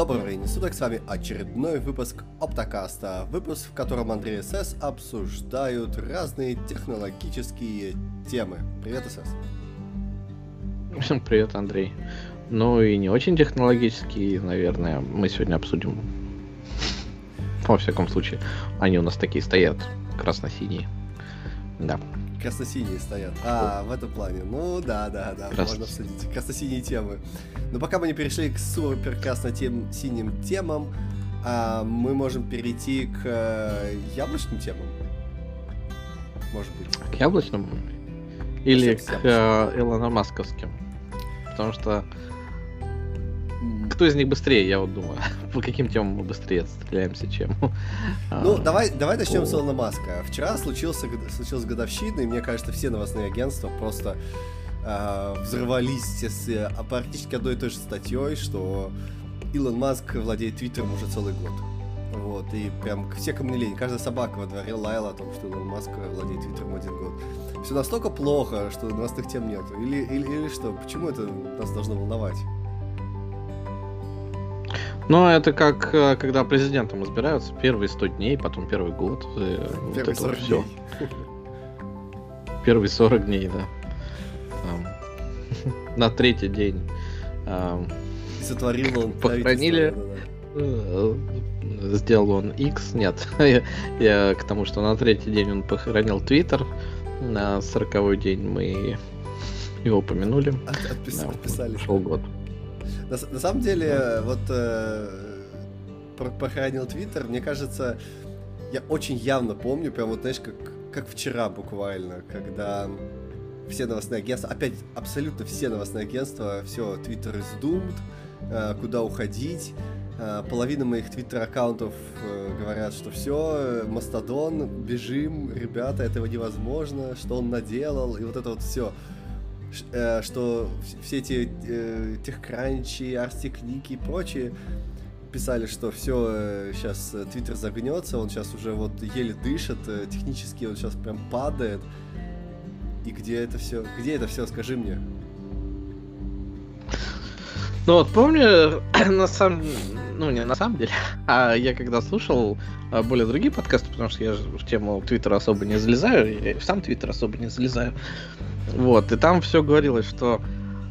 Доброго времени суток, с вами очередной выпуск Оптокаста. Выпуск, в котором Андрей и СС обсуждают разные технологические темы. Привет, СС. Всем привет, Андрей. Ну и не очень технологические, наверное, мы сегодня обсудим. Во всяком случае, они у нас такие стоят, красно-синие. Да. Красно-синие стоят. А, в этом плане. Ну да, да, да, Крас... можно обсудить. Красно-синие темы. Но пока мы не перешли к супер красно-синим темам, а, мы можем перейти к э, яблочным темам. Может быть. К яблочным? Или к э, Илона Масковским? Потому что кто из них быстрее, я вот думаю. По каким темам мы быстрее стреляемся, чем... Ну, давай, давай начнем с Илона Маска. Вчера случился, случилась годовщина, и мне кажется, все новостные агентства просто э, взорвались с э, практически одной и той же статьей, что Илон Маск владеет Твиттером уже целый год. Вот, и прям все кому не лень, каждая собака во дворе лаяла о том, что Илон Маск владеет Твиттером один год. Все настолько плохо, что новостных тем нет. Или, или, или что? Почему это нас должно волновать? Ну, это как э, когда президентом избираются первые 100 дней, потом первый год. Первые вот 40 все. Первые 40 дней, да. Там. На третий день. Сотворил он Похоронили. Э, сделал он X, нет. я, я к тому, что на третий день он похоронил Твиттер. На сороковой день мы его упомянули. От, отпис, да, отписали. Шел год. На, на самом деле, вот э, похоронил Твиттер, мне кажется, я очень явно помню, прям вот, знаешь, как, как вчера буквально, когда все новостные агентства, опять абсолютно все новостные агентства, все, Твиттер is э, куда уходить, э, половина моих твиттер-аккаунтов э, говорят, что все, Мастодон, бежим, ребята, этого невозможно, что он наделал, и вот это вот все. Э, что все эти э, техкранчи, арстикники и прочие писали, что все, сейчас э, Твиттер загнется, он сейчас уже вот еле дышит, технически он сейчас прям падает. И где это все? Где это все, скажи мне? Ну вот помню, на самом ну не на самом деле, а я когда слушал а, более другие подкасты, потому что я же в тему Твиттера особо не залезаю, я в сам Твиттер особо не залезаю, вот, и там все говорилось, что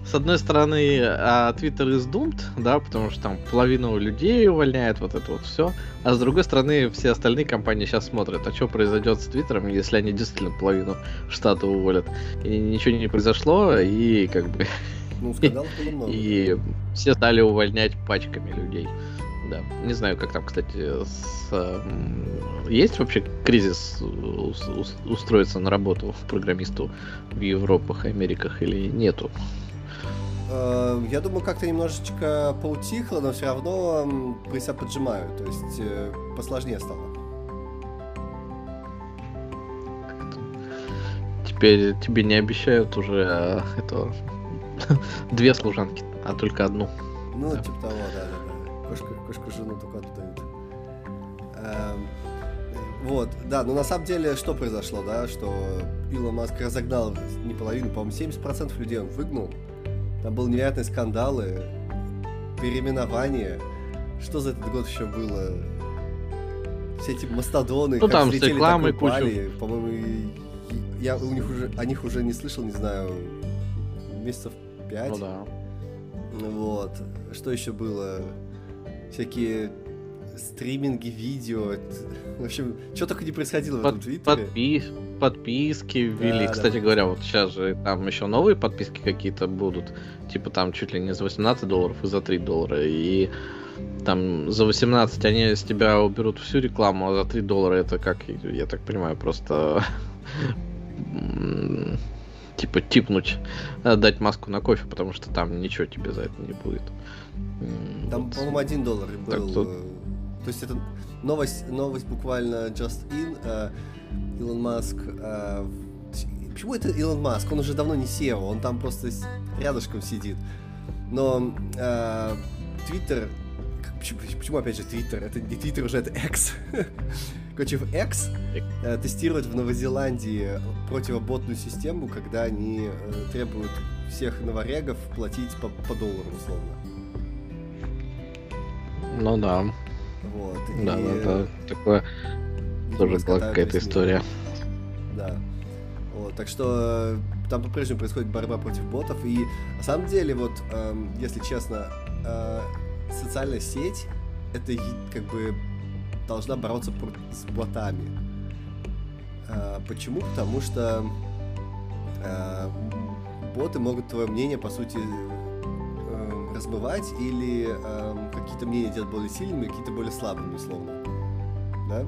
с одной стороны, а, is doomed, да, потому что там половину людей увольняет, вот это вот все. А с другой стороны, все остальные компании сейчас смотрят, а что произойдет с Твиттером, если они действительно половину штата уволят. И ничего не произошло, и как бы... Ну, скандалов было много. И все стали увольнять пачками людей. Да. Не знаю, как там, кстати, с, есть вообще кризис устроиться на работу в программисту в Европах, Америках или нету? Э, я думаю, как-то немножечко поутихло, но все равно пресса поджимают, то есть э, посложнее стало. Теперь тебе не обещают уже а, это две служанки, а только одну. Ну, да. типа того, да, да, да. Кошка, кошку жену только отдают. Эм, вот, да, но на самом деле что произошло, да, что Илон Маск разогнал не половину, по-моему, 70% людей он выгнал. Там был невероятные скандалы, переименование. Что за этот год еще было? Все эти мастодоны, ну, как там взлетели, с рекламой так упали. По-моему, я у них уже, о них уже не слышал, не знаю, месяцев пять. Ну да. Вот. Что еще было? Всякие стриминги, видео. В общем, что только не происходило Под, в этом твиттере. Подпис, подписки ввели. Да, Кстати да. говоря, вот сейчас же там еще новые подписки какие-то будут. Типа там чуть ли не за 18 долларов и за 3 доллара. И там за 18 они с тебя уберут всю рекламу, а за 3 доллара это как, я так понимаю, просто типа типнуть, э, дать маску на кофе, потому что там ничего тебе за это не будет. Там, вот. по-моему, один доллар был. Так, то... Э, то есть это новость, новость буквально just in. Э, Илон Маск Почему это Илон Маск? Он уже давно не SEO, он там просто рядышком сидит. Но Твиттер... Э, почему, почему опять же Твиттер? Это не Твиттер уже, это X. Короче, в X э, тестируют в Новозеландии противоботную систему, когда они э, требуют всех новорегов платить по, по доллару, условно. Ну да. Вот. Да, и, да, да. Такое видимо, тоже была какая-то история. Да. Вот, так что э, там по-прежнему происходит борьба против ботов. И на самом деле, вот, эм, если честно, э, социальная сеть это как бы должна бороться с ботами. Э, почему? Потому что э, боты могут твое мнение, по сути, э, размывать или эм, какие-то мнения делать более сильными, какие-то более слабыми, условно. Да?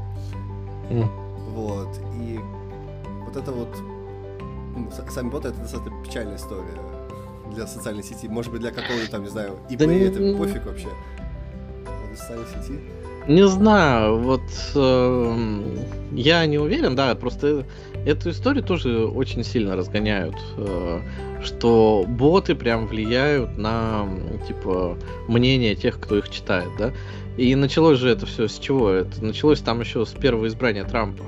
Вот. И вот это вот... Сами боты это достаточно печальная история для социальной сети. Может быть, для какого-то там, не знаю, ИП Да это пофиг вообще. А для социальной сети. Не знаю, вот эм, я не уверен, да, просто эту историю тоже очень сильно разгоняют, э, что боты прям влияют на, типа, мнение тех, кто их читает, да. И началось же это все с чего? Это началось там еще с первого избрания Трампа,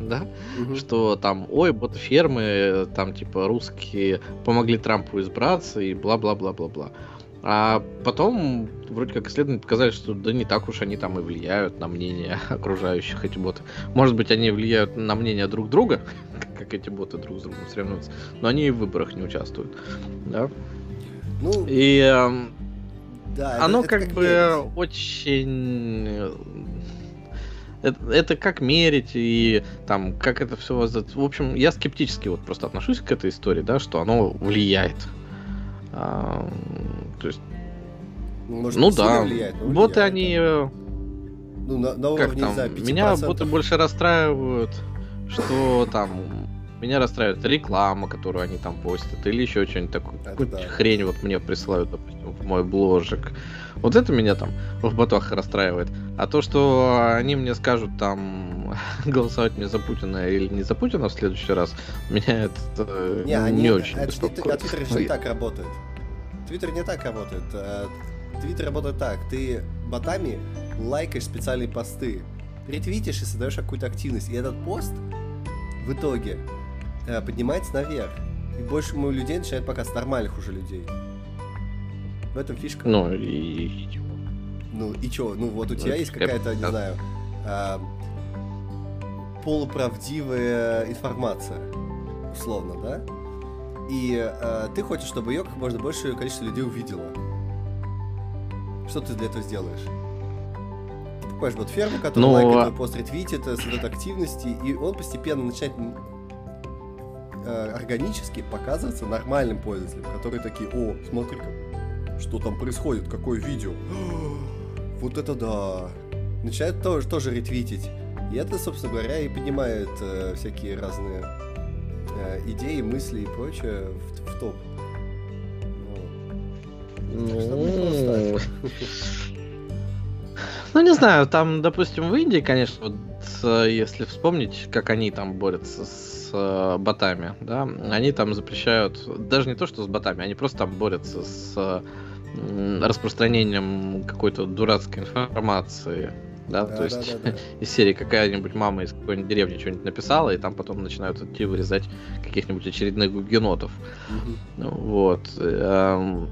да? Мгм. что там, ой, боты-фермы, там, типа, русские помогли Трампу избраться и бла-бла-бла-бла-бла. А потом, вроде как исследования показали, что да не так уж они там и влияют на мнение окружающих эти боты. Может быть, они влияют на мнение друг друга, как эти боты друг с другом соревнуются, но они и в выборах не участвуют. Да? Ну, И эм, да, это- оно это как, бы мерить. очень... э, Это, это как мерить и там как это все. В общем, я скептически вот просто отношусь к этой истории, да, что оно влияет. То есть, Может, ну не сильно да, влияет, боты влияет, они, да. э, Ну, на, на как уровне, там, не знаю, 5%. меня боты больше расстраивают, что там меня расстраивает реклама, которую они там постят, или еще что-нибудь такое, Это какую-то да. хрень вот мне присылают, допустим, в мой бложик. Вот это меня там в ботах расстраивает. А то, что они мне скажут там голосовать мне за Путина или не за Путина в следующий раз, меня это э, Не, они, не очень это, беспокоит. а Твиттер же не так работает. Твиттер не так работает. Э, Твиттер работает так. Ты ботами лайкаешь специальные посты, ретвитишь и создаешь какую-то активность. И этот пост в итоге э, поднимается наверх. И больше мы людей начинает показывать нормальных уже людей. В этом фишка. Ну и... Ну и чё? Ну вот у Ну, тебя есть это какая-то, не знаю, а, полуправдивая информация, условно, да? И а, ты хочешь, чтобы ее как можно большее количество людей увидело. Что ты для этого сделаешь? Ты покупаешь вот ферму, которая Ну, лайкает а- твой пост, ретвитит, э, создает активности, и он постепенно начинает э, органически показываться нормальным пользователям, которые такие, о, смотри-ка, что там происходит, какое видео. Вот это да. Начинают тоже, тоже ретвитить. И это, собственно говоря, и поднимает э, всякие разные э, идеи, мысли и прочее в, в топ. Ну. Ну, не знаю, там, допустим, в Индии, конечно, вот, э, если вспомнить, как они там борются с э, ботами, да, они там запрещают, даже не то, что с ботами, они просто там борются с э, распространением какой-то дурацкой информации, да, Да, то есть да, да, да. из серии какая-нибудь мама из какой-нибудь деревни что-нибудь написала, и там потом начинают идти вырезать каких-нибудь очередных гугенотов. Ну, Вот. эм,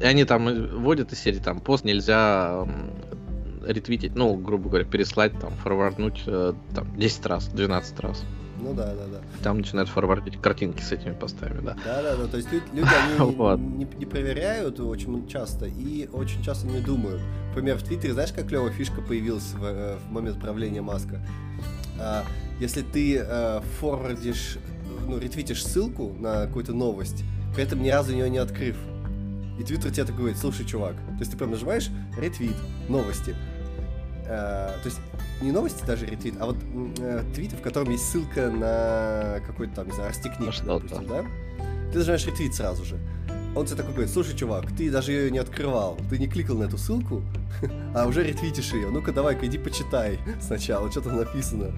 И они там вводят из серии, там, пост нельзя эм, ретвитить, ну, грубо говоря, переслать, там, форварднуть, э, там, 10 раз, 12 раз. Ну да, да, да. Там начинают форвардить картинки с этими постами, да. Да, да, да. То есть лю- люди, они Вот. не, не проверяют очень часто и очень часто не думают. Например, в Твиттере, знаешь, как клевая фишка появилась в, э, в момент правления Маска? А, если ты э, форвардишь, ну, ретвитишь ссылку на какую-то новость, при этом ни разу ее не открыв, и Твиттер тебе так говорит, слушай, чувак, то есть ты прям нажимаешь ретвит, новости. Э, то есть не новости даже ретвит, а вот э, твит, в котором есть ссылка на какой-то там, не знаю, На что-то. допустим, да? Ты нажимаешь ретвит сразу же. Он тебе такой говорит, слушай, чувак, ты даже ее не открывал, ты не кликал на эту ссылку, а уже ретвитишь ее. Ну-ка, давай-ка иди почитай сначала, что там написано.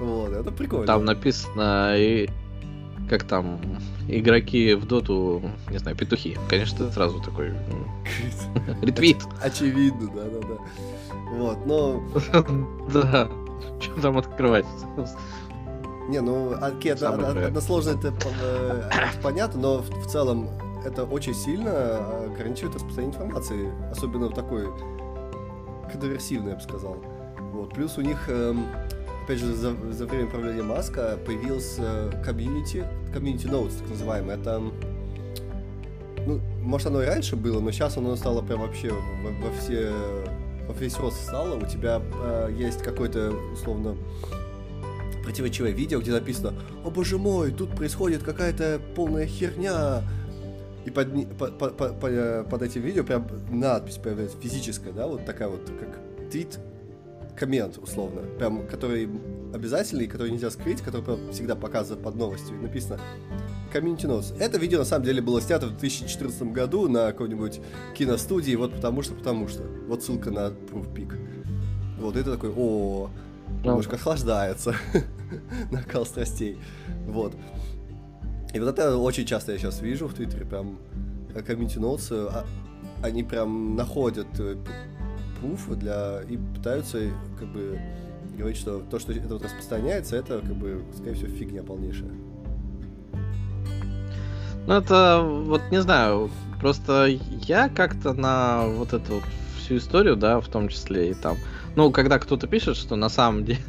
Вот, это прикольно. Там написано, и как там, игроки в доту, не знаю, петухи. Конечно, ты сразу такой, ретвит. Очевидно, да-да-да. Вот, но... Да. Что там открывать? Не, ну, окей, односложно это, э, понятно, но в, целом это очень сильно ограничивает распространение информации, особенно в такой конверсивной, я бы сказал. Вот. Плюс у них, эм, опять же, за, за время правления Маска появился комьюнити, комьюнити notes, так называемый. Это, ну, может, оно и раньше было, но сейчас оно стало прям вообще во, во все рост стало. У тебя э, есть какой-то, условно, противоречивое видео, где написано «О боже мой, тут происходит какая-то полная херня!» И под, под, под, под, под этим видео прям надпись появляется физическая, да, вот такая вот, как твит, коммент, условно, прям, который обязательный, который нельзя скрыть, который прям всегда показывает под новостью. И написано Community Notes. Это видео на самом деле было снято в 2014 году на какой-нибудь киностудии, вот потому что, потому что. Вот ссылка на Proof Peak. Вот это такой, о, немножко охлаждается накал страстей. Вот. И вот это очень часто я сейчас вижу в Твиттере, прям комьюнити ноутсы, а, они прям находят пруфы для и пытаются как бы говорить, что то, что это вот распространяется, это как бы, скорее всего, фигня полнейшая. Ну это вот не знаю, просто я как-то на вот эту вот всю историю, да, в том числе и там, ну когда кто-то пишет, что на самом деле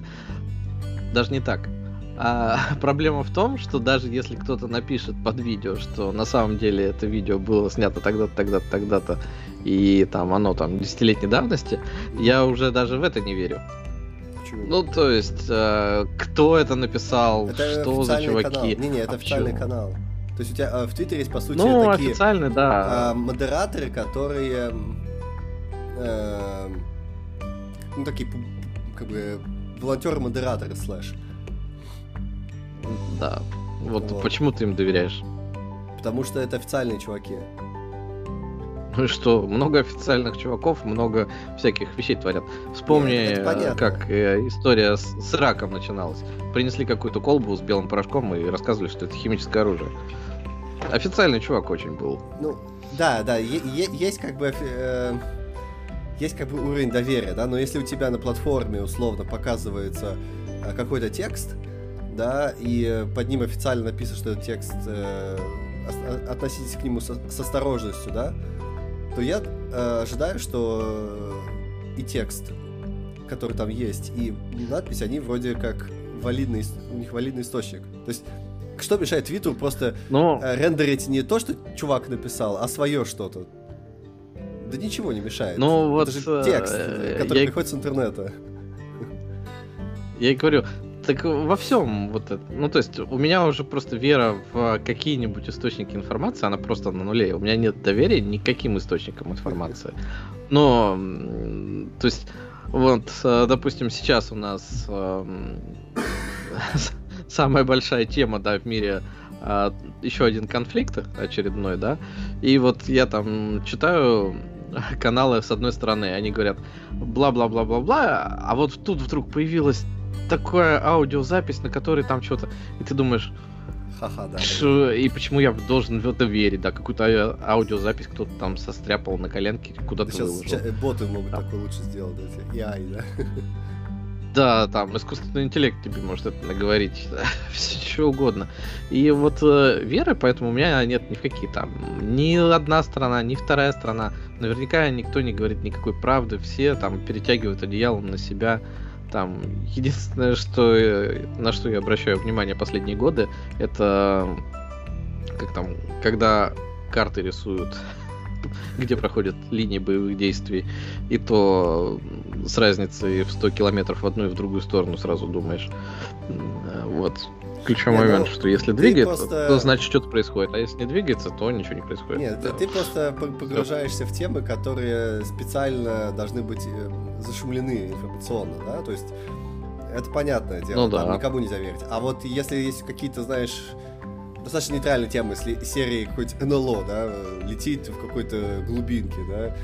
даже не так, а проблема в том, что даже если кто-то напишет под видео, что на самом деле это видео было снято тогда-то, тогда-то, тогда-то, и там оно там десятилетней давности, я уже даже в это не верю. Почему? Ну, то есть, э, кто это написал, это что за чуваки. Канал. Не, не, это а официальный канал. То есть у тебя э, в Твиттере есть, по сути, ну, такие официальный, да. э, модераторы, которые э, ну, такие, как бы, волонтеры-модераторы, слэш. Да. Вот, вот почему ты им доверяешь? Потому что это официальные чуваки. Ну и что, много официальных чуваков, много всяких вещей творят. Вспомни, Нет, как э, история с, с раком начиналась. Принесли какую-то колбу с белым порошком и рассказывали, что это химическое оружие. Официальный чувак очень был. Ну, да, да, есть как бы... Э, есть как бы уровень доверия, да, но если у тебя на платформе условно показывается э, какой-то текст, да, и под ним официально написано, что этот текст э, относитесь к нему со, с осторожностью, да, то я э, ожидаю, что и текст, который там есть, и надпись, они вроде как валидный, у них валидный источник. То есть, что мешает Твиттеру просто Но... Э, рендерить не то, что чувак написал, а свое что-то? Да ничего не мешает. Ну, вот, Это же текст, э, который я... приходит с интернета. Я и говорю, так во всем вот это. Ну, то есть, у меня уже просто вера в какие-нибудь источники информации, она просто на нуле. У меня нет доверия никаким источникам информации. Но, то есть, вот, э, допустим, сейчас у нас э, самая большая тема, да, в мире э, еще один конфликт очередной, да. И вот я там читаю каналы с одной стороны, они говорят бла-бла-бла-бла-бла, а вот тут вдруг появилась такая аудиозапись, на которой там что-то... И ты думаешь, Ха-ха, да. Ш... И почему я должен в это верить, да? Какую-то а, аудиозапись кто-то там состряпал на коленке, куда-то Сейчас выложил. боты могут да. такое лучше сделать, да? Ай, да? Да, там искусственный интеллект тебе может это наговорить, все что угодно. И вот э, веры, поэтому у меня нет ни в какие там, ни одна страна, ни вторая страна. Наверняка никто не говорит никакой правды, все там перетягивают одеялом на себя. Там единственное, что на что я обращаю внимание последние годы, это как там, когда карты рисуют, где проходят линии боевых действий, и то с разницей в 100 километров в одну и в другую сторону сразу думаешь. Вот ключевой не, момент, ну, что если двигается, просто... то значит что-то происходит, а если не двигается, то ничего не происходит. Нет, да. ты просто погружаешься в темы, которые специально должны быть э, зашумлены информационно, да, то есть это понятное дело, ну, да. там никому нельзя верить. А вот если есть какие-то, знаешь, достаточно нейтральные темы, если серии какой-то НЛО, да, летит в какой-то глубинке, да,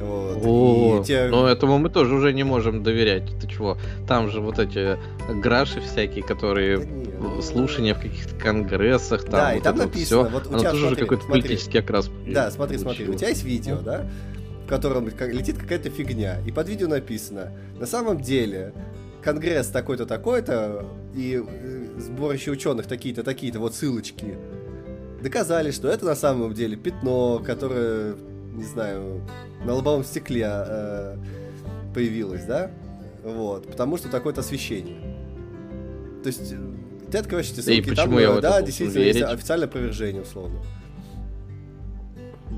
вот. О, те... Но этому мы тоже уже не можем доверять. Ты чего? Там же вот эти граши всякие, которые да слушания в каких-то конгрессах, там да, вот и там написано, вот у Оно тебя, тоже какой-то политический окрас. Да, смотри, получил. смотри, у тебя есть видео, да, в котором летит какая-то фигня, и под видео написано, на самом деле, конгресс такой-то, такой-то, и э, сборище ученых такие-то, такие-то, вот ссылочки. доказали, что это на самом деле пятно, которое, не знаю, на лобовом стекле э, появилось, да? Вот, потому что такое-то освещение. То есть э, ты открываешь эти ссылки, и там, я э, да, действительно, верить? есть официальное опровержение, условно.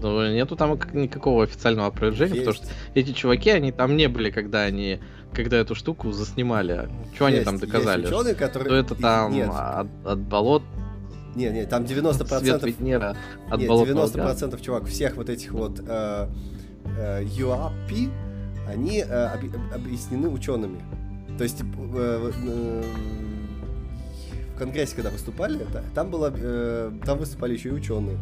Ну, нету там никакого официального опровержения, есть. потому что эти чуваки, они там не были, когда они когда эту штуку заснимали. Что они там доказали? Есть ученые, которые... Что это там нет. От, от болот не, не, там 90%... Свет Венера от нет, 90% да? чувак, всех вот этих вот э, э, UAP, они э, об, объяснены учеными. То есть типа, э, э, в Конгрессе, когда выступали, да, там, было, э, там выступали еще и ученые.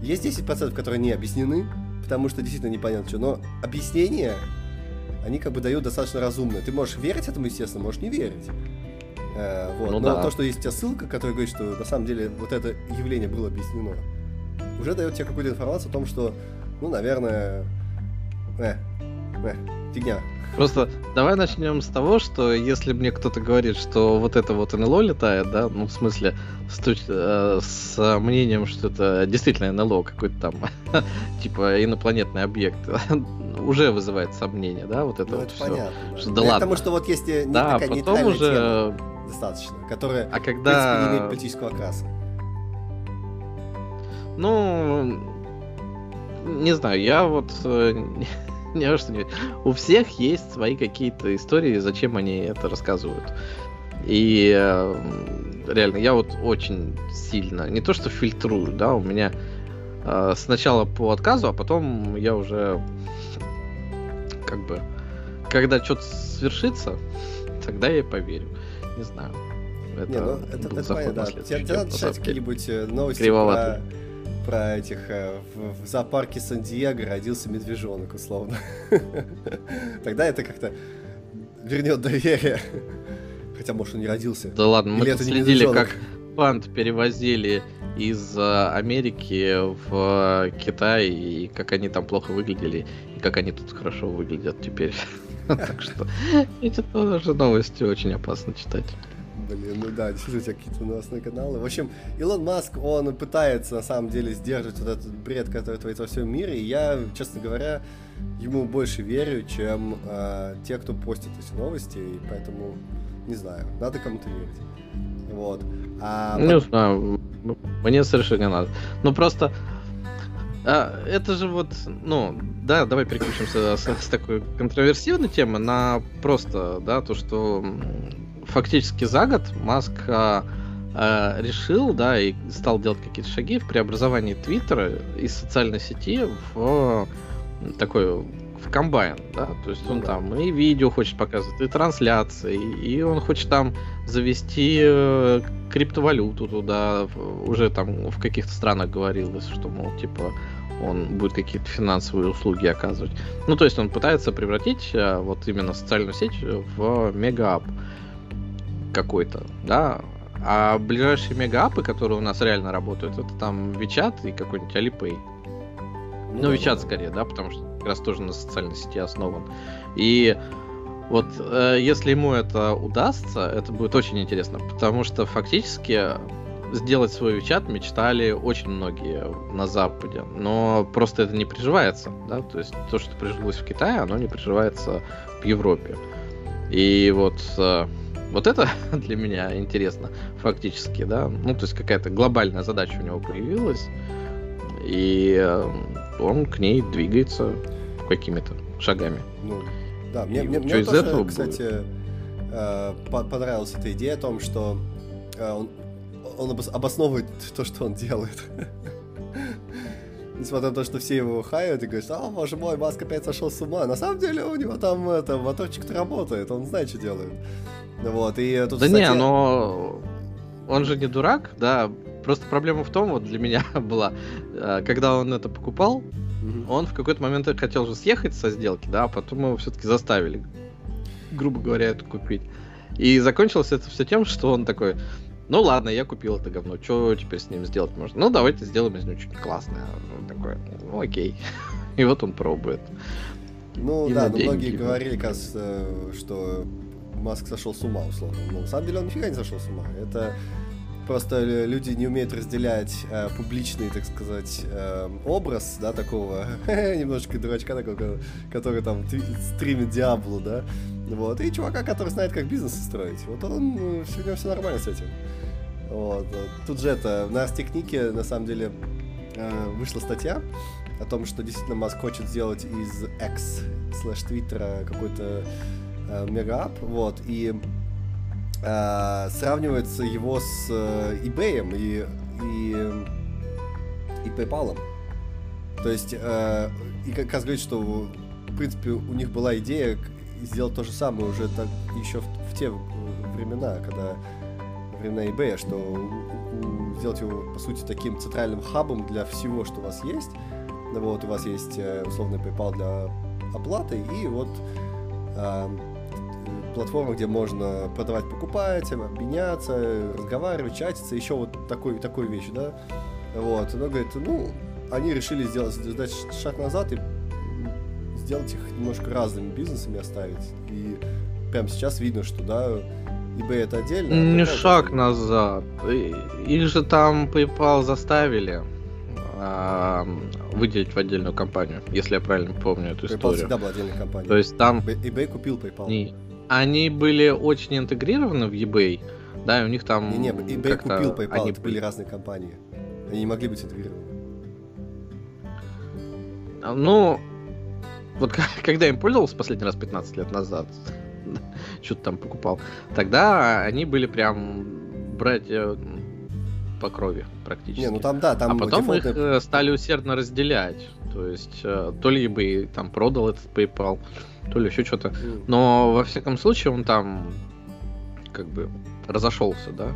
Есть 10%, которые не объяснены, потому что действительно непонятно что, но объяснения, они как бы дают достаточно разумные. Ты можешь верить этому, естественно, можешь не верить. Э, вот. Ну, Но да. то, что есть у тебя ссылка, которая говорит, что на самом деле вот это явление было объяснено, уже дает тебе какую-то информацию о том, что, ну, наверное, э, э, фигня. Просто давай начнем с того, что если мне кто-то говорит, что вот это вот НЛО летает, да, ну в смысле с, э, с мнением, что это действительно НЛО какой-то там, типа инопланетный объект, уже вызывает сомнение, да, вот это ну, вот это все. Понятно. Что, да ладно. Потому что вот есть не да, такая потом уже тема достаточно, которая а когда... в принципе, не имеет политического окраса. Ну, не знаю, я вот э, не что не... У всех есть свои какие-то истории, зачем они это рассказывают. И э, реально, я вот очень сильно, не то что фильтрую, да, у меня э, сначала по отказу, а потом я уже как бы, когда что-то свершится, тогда я поверю. Не знаю. Это, не, ну, это, это понятно, да. Тебе надо читать какие-нибудь э, новости про про этих э, в, в зоопарке Сан-Диего родился медвежонок, условно. Тогда это как-то вернет доверие. Хотя, может, он не родился. Да ладно, мы следили, как панд перевозили из э, Америки в э, Китай, и как они там плохо выглядели, и как они тут хорошо выглядят теперь. Так что эти тоже новости очень опасно читать. Блин, ну да, действительно, какие-то новостные каналы. В общем, Илон Маск, он пытается на самом деле сдерживать вот этот бред, который творится во всем мире, и я, честно говоря, ему больше верю, чем э, те, кто постит эти новости, и поэтому, не знаю, надо кому-то верить. Вот. А, не знаю, мне совершенно не надо. Ну просто, а, это же вот, ну, да, давай переключимся с, с такой контроверсивной темы на просто, да, то, что фактически за год Маск а, решил, да, и стал делать какие-то шаги в преобразовании Твиттера из социальной сети в такой в комбайн, да, то есть он ну, там и видео хочет показывать, и трансляции, и он хочет там завести э, криптовалюту туда, уже там в каких-то странах говорилось, что, мол, типа, он будет какие-то финансовые услуги оказывать. Ну, то есть он пытается превратить э, вот именно социальную сеть в мегаап какой-то, да. А ближайшие мегаапы, которые у нас реально работают, это там WeChat и какой-нибудь Alipay. Ну, ну WeChat скорее, да, потому что как раз тоже на социальной сети основан. И вот э, если ему это удастся, это будет очень интересно, потому что фактически сделать свой WeChat мечтали очень многие на Западе, но просто это не приживается, да, то есть то, что прижилось в Китае, оно не приживается в Европе. И вот э, вот это для меня интересно, фактически, да. Ну, то есть какая-то глобальная задача у него появилась, и э, он к ней двигается какими-то шагами. Ну, да, мне, мне, мне тоже, этого кстати, будет? Э, понравилась эта идея о том, что э, он, он обосновывает то, что он делает. Несмотря на то, что все его хают и говорят, а, боже мой, Маск опять сошел с ума. На самом деле у него там это, моторчик-то работает, он знает, что делает. Вот, и тут, да кстати... не, но он же не дурак, да. Просто проблема в том, вот для меня была, э, когда он это покупал, mm-hmm. он в какой-то момент хотел же съехать со сделки, да, а потом его все-таки заставили, грубо говоря, это купить. И закончилось это все тем, что он такой, ну ладно, я купил это говно, что теперь с ним сделать можно? Ну давайте сделаем из него что-нибудь классное. Он такой, ну окей. И вот он пробует. Ну и да, но многие говорили, кажется, что Маск сошел с ума, условно. Но на самом деле он нифига не сошел с ума. Это просто люди не умеют разделять э, публичный, так сказать, э, образ, да, такого немножечко дурачка такого, который там стримит Диаблу, да, вот, и чувака, который знает, как бизнес строить. Вот он, у него все нормально с этим. Вот. Тут же это, на Артехнике, на самом деле, э, вышла статья о том, что действительно Маск хочет сделать из X слэш Твиттера какой-то э, мегаап, вот, и э, сравнивается его с э, eBay и, и, и PayPal. То есть, и как раз что в принципе у них была идея сделать то же самое уже так еще в, в те времена, когда времена eBay, что сделать его, по сути, таким центральным хабом для всего, что у вас есть. Вот, у вас есть э, условный PayPal для оплаты, и вот э, платформа, где можно продавать, покупать, обменяться, разговаривать, чатиться, еще вот такой, такой вещь, да. Вот, она говорит, ну, они решили сделать, сделать шаг назад и сделать их немножко разными бизнесами оставить. И прямо сейчас видно, что, да, eBay это отдельно. А Не шаг это... назад. Их же там PayPal заставили а, выделить в отдельную компанию, если я правильно помню эту PayPal историю. всегда была отдельной компанией. То есть там... eBay купил PayPal. Не... Они были очень интегрированы в eBay, да, и у них там... Не, не, eBay купил PayPal, они... это были разные компании. Они не могли быть интегрированы. Ну, вот когда им пользовался последний раз 15 лет назад, что-то там покупал, тогда они были прям братья по крови практически. Не, ну там да, там А потом дефолтные... их э, стали усердно разделять. То есть э, то ли бы там продал этот PayPal, то ли еще что-то. Но во всяком случае он там как бы разошелся, да.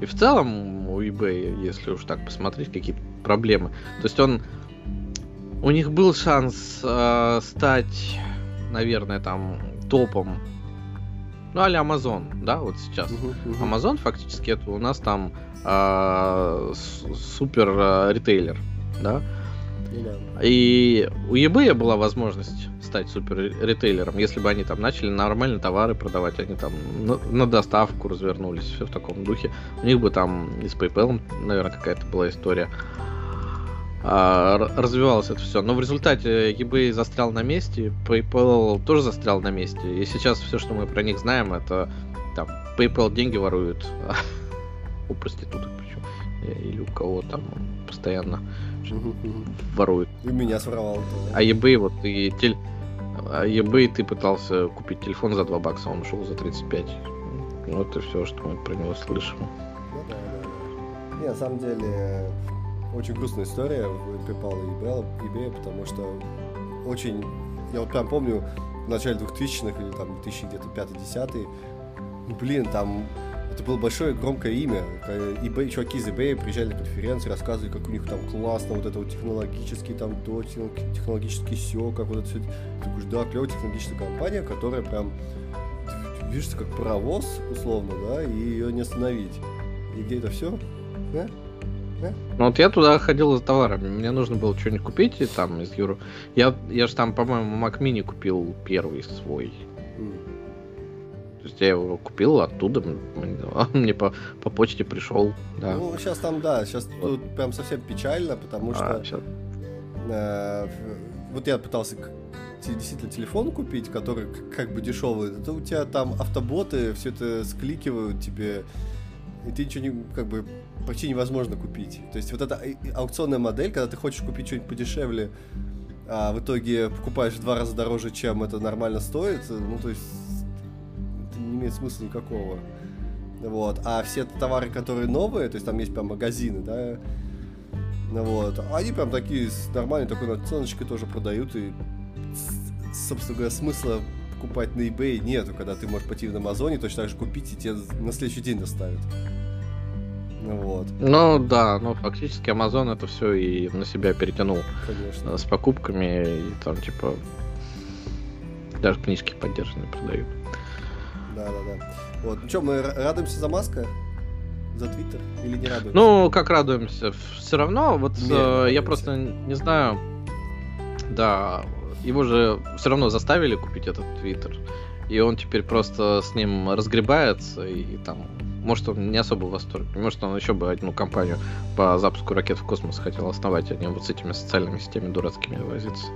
И в целом у eBay, если уж так посмотреть, какие-то проблемы. То есть он у них был шанс э, стать, наверное, там топом. Ну, а Amazon, да, вот сейчас. Uh-huh, uh-huh. Amazon фактически это у нас там э, супер э, ритейлер, да. Yeah. И у eBay была возможность стать супер ритейлером, если бы они там начали нормальные товары продавать, они там на, на доставку развернулись, все в таком духе. У них бы там и с PayPal, наверное, какая-то была история а, развивалось это все. Но в результате eBay застрял на месте, PayPal тоже застрял на месте. И сейчас все, что мы про них знаем, это там PayPal деньги воруют у проституток причем или у кого там постоянно воруют. И меня своровал. А eBay вот и тель... А eBay ты пытался купить телефон за 2 бакса, он ушел за 35. Ну это все, что мы про него слышим. Ну да, да. Не, на самом деле, очень грустная история PayPal и eBay, eBay, потому что очень, я вот прям помню, в начале 2000-х или там 2000 где-то 5-10, ну, блин, там это было большое громкое имя. eBay, чуваки из eBay приезжали на конференции, рассказывали, как у них там классно, вот это вот технологический там то, технологический все, как вот это все. Ты говоришь, да, клевая технологическая компания, которая прям видишь, как паровоз, условно, да, и ее не остановить. И где это все? Да? Да? Ну вот я туда ходил за товарами. Мне нужно было что-нибудь купить и там из Юру. Я, я же там, по-моему, Mac Mini купил первый свой. Mm. То есть я его купил оттуда, он мне по, по почте пришел. Да. Ну, сейчас там, да, сейчас вот. тут прям совсем печально, потому а, что. Сейчас. Э, вот я пытался действительно телефон купить, который как бы дешевый, то у тебя там автоботы все это скликивают тебе, и ты ничего не, как бы, почти невозможно купить. То есть вот эта аукционная модель, когда ты хочешь купить что-нибудь подешевле, а в итоге покупаешь в два раза дороже, чем это нормально стоит, ну, то есть это не имеет смысла никакого. Вот. А все товары, которые новые, то есть там есть прям магазины, да, ну вот, они прям такие с нормальной такой наценочкой тоже продают, и, собственно говоря, смысла покупать на eBay нету, когда ты можешь пойти на Амазоне, точно так же купить, и тебе на следующий день доставят. Вот. Ну да, ну фактически Amazon это все и на себя перетянул. Конечно. С покупками и там типа даже книжки поддержанные продают. Да, да, да. Вот. Ну что, мы радуемся за Маска? За Твиттер? Или не радуемся? Ну, как радуемся? Все равно, вот Нет, э, я просто не знаю. Да, его же все равно заставили купить этот Твиттер. И он теперь просто с ним разгребается и там может, он не особо в восторге. Может, он еще бы одну компанию по запуску ракет в космос хотел основать, а не вот с этими социальными сетями дурацкими возиться.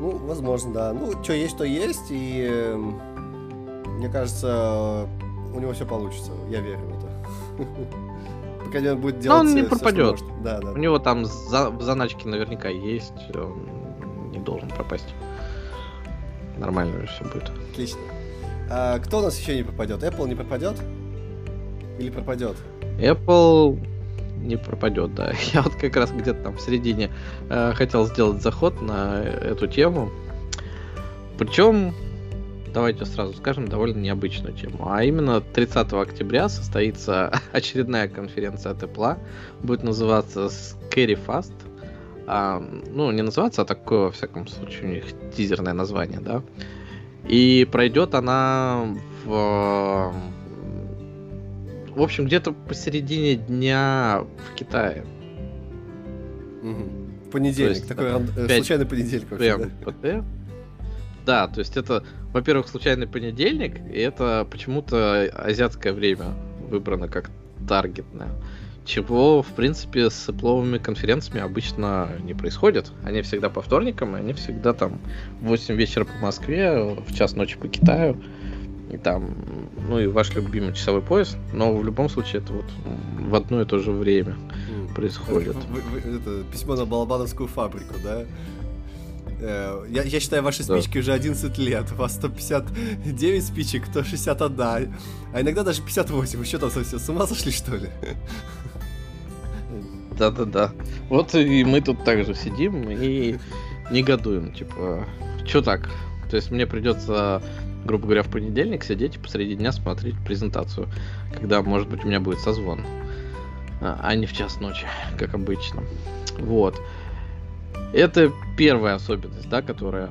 Ну, возможно, да. Ну, что есть, то есть, и э, мне кажется, у него все получится. Я верю в это. Пока он будет делать... Но он не пропадет. Да, да. У него там за, заначки наверняка есть. Он не должен пропасть. Нормально все будет. Отлично. А кто у нас еще не пропадет? Apple не пропадет? Или пропадет? Apple не пропадет, да. Я вот как раз где-то там в середине э, хотел сделать заход на эту тему. Причем, давайте сразу скажем, довольно необычную тему. А именно 30 октября состоится очередная конференция Apple. Будет называться Scary Fast. А, ну, не называться, а такое, во всяком случае, у них тизерное название, да. И пройдет она в в общем, где-то посередине дня в Китае. Угу. Понедельник, есть, такой ран... 5... случайный понедельник вообще, да? Да, то есть это, во-первых, случайный понедельник, и это почему-то азиатское время выбрано как таргетное. Чего, в принципе, с Apple конференциями обычно не происходит. Они всегда по вторникам, и они всегда там в 8 вечера по Москве, в час ночи по Китаю и там, ну и ваш любимый часовой пояс, но в любом случае это вот в одно и то же время происходит. Это, это письмо на Балабановскую фабрику, да? Э, я, я считаю, ваши да. спички уже 11 лет. У вас 159 спичек, то 61. А иногда даже 58. Вы что там совсем с ума сошли, что ли? Да-да-да. Вот и мы тут также сидим и негодуем. Типа, что так? То есть мне придется грубо говоря, в понедельник сидеть и посреди дня смотреть презентацию, когда, может быть, у меня будет созвон, а, а не в час ночи, как обычно. Вот. Это первая особенность, да, которая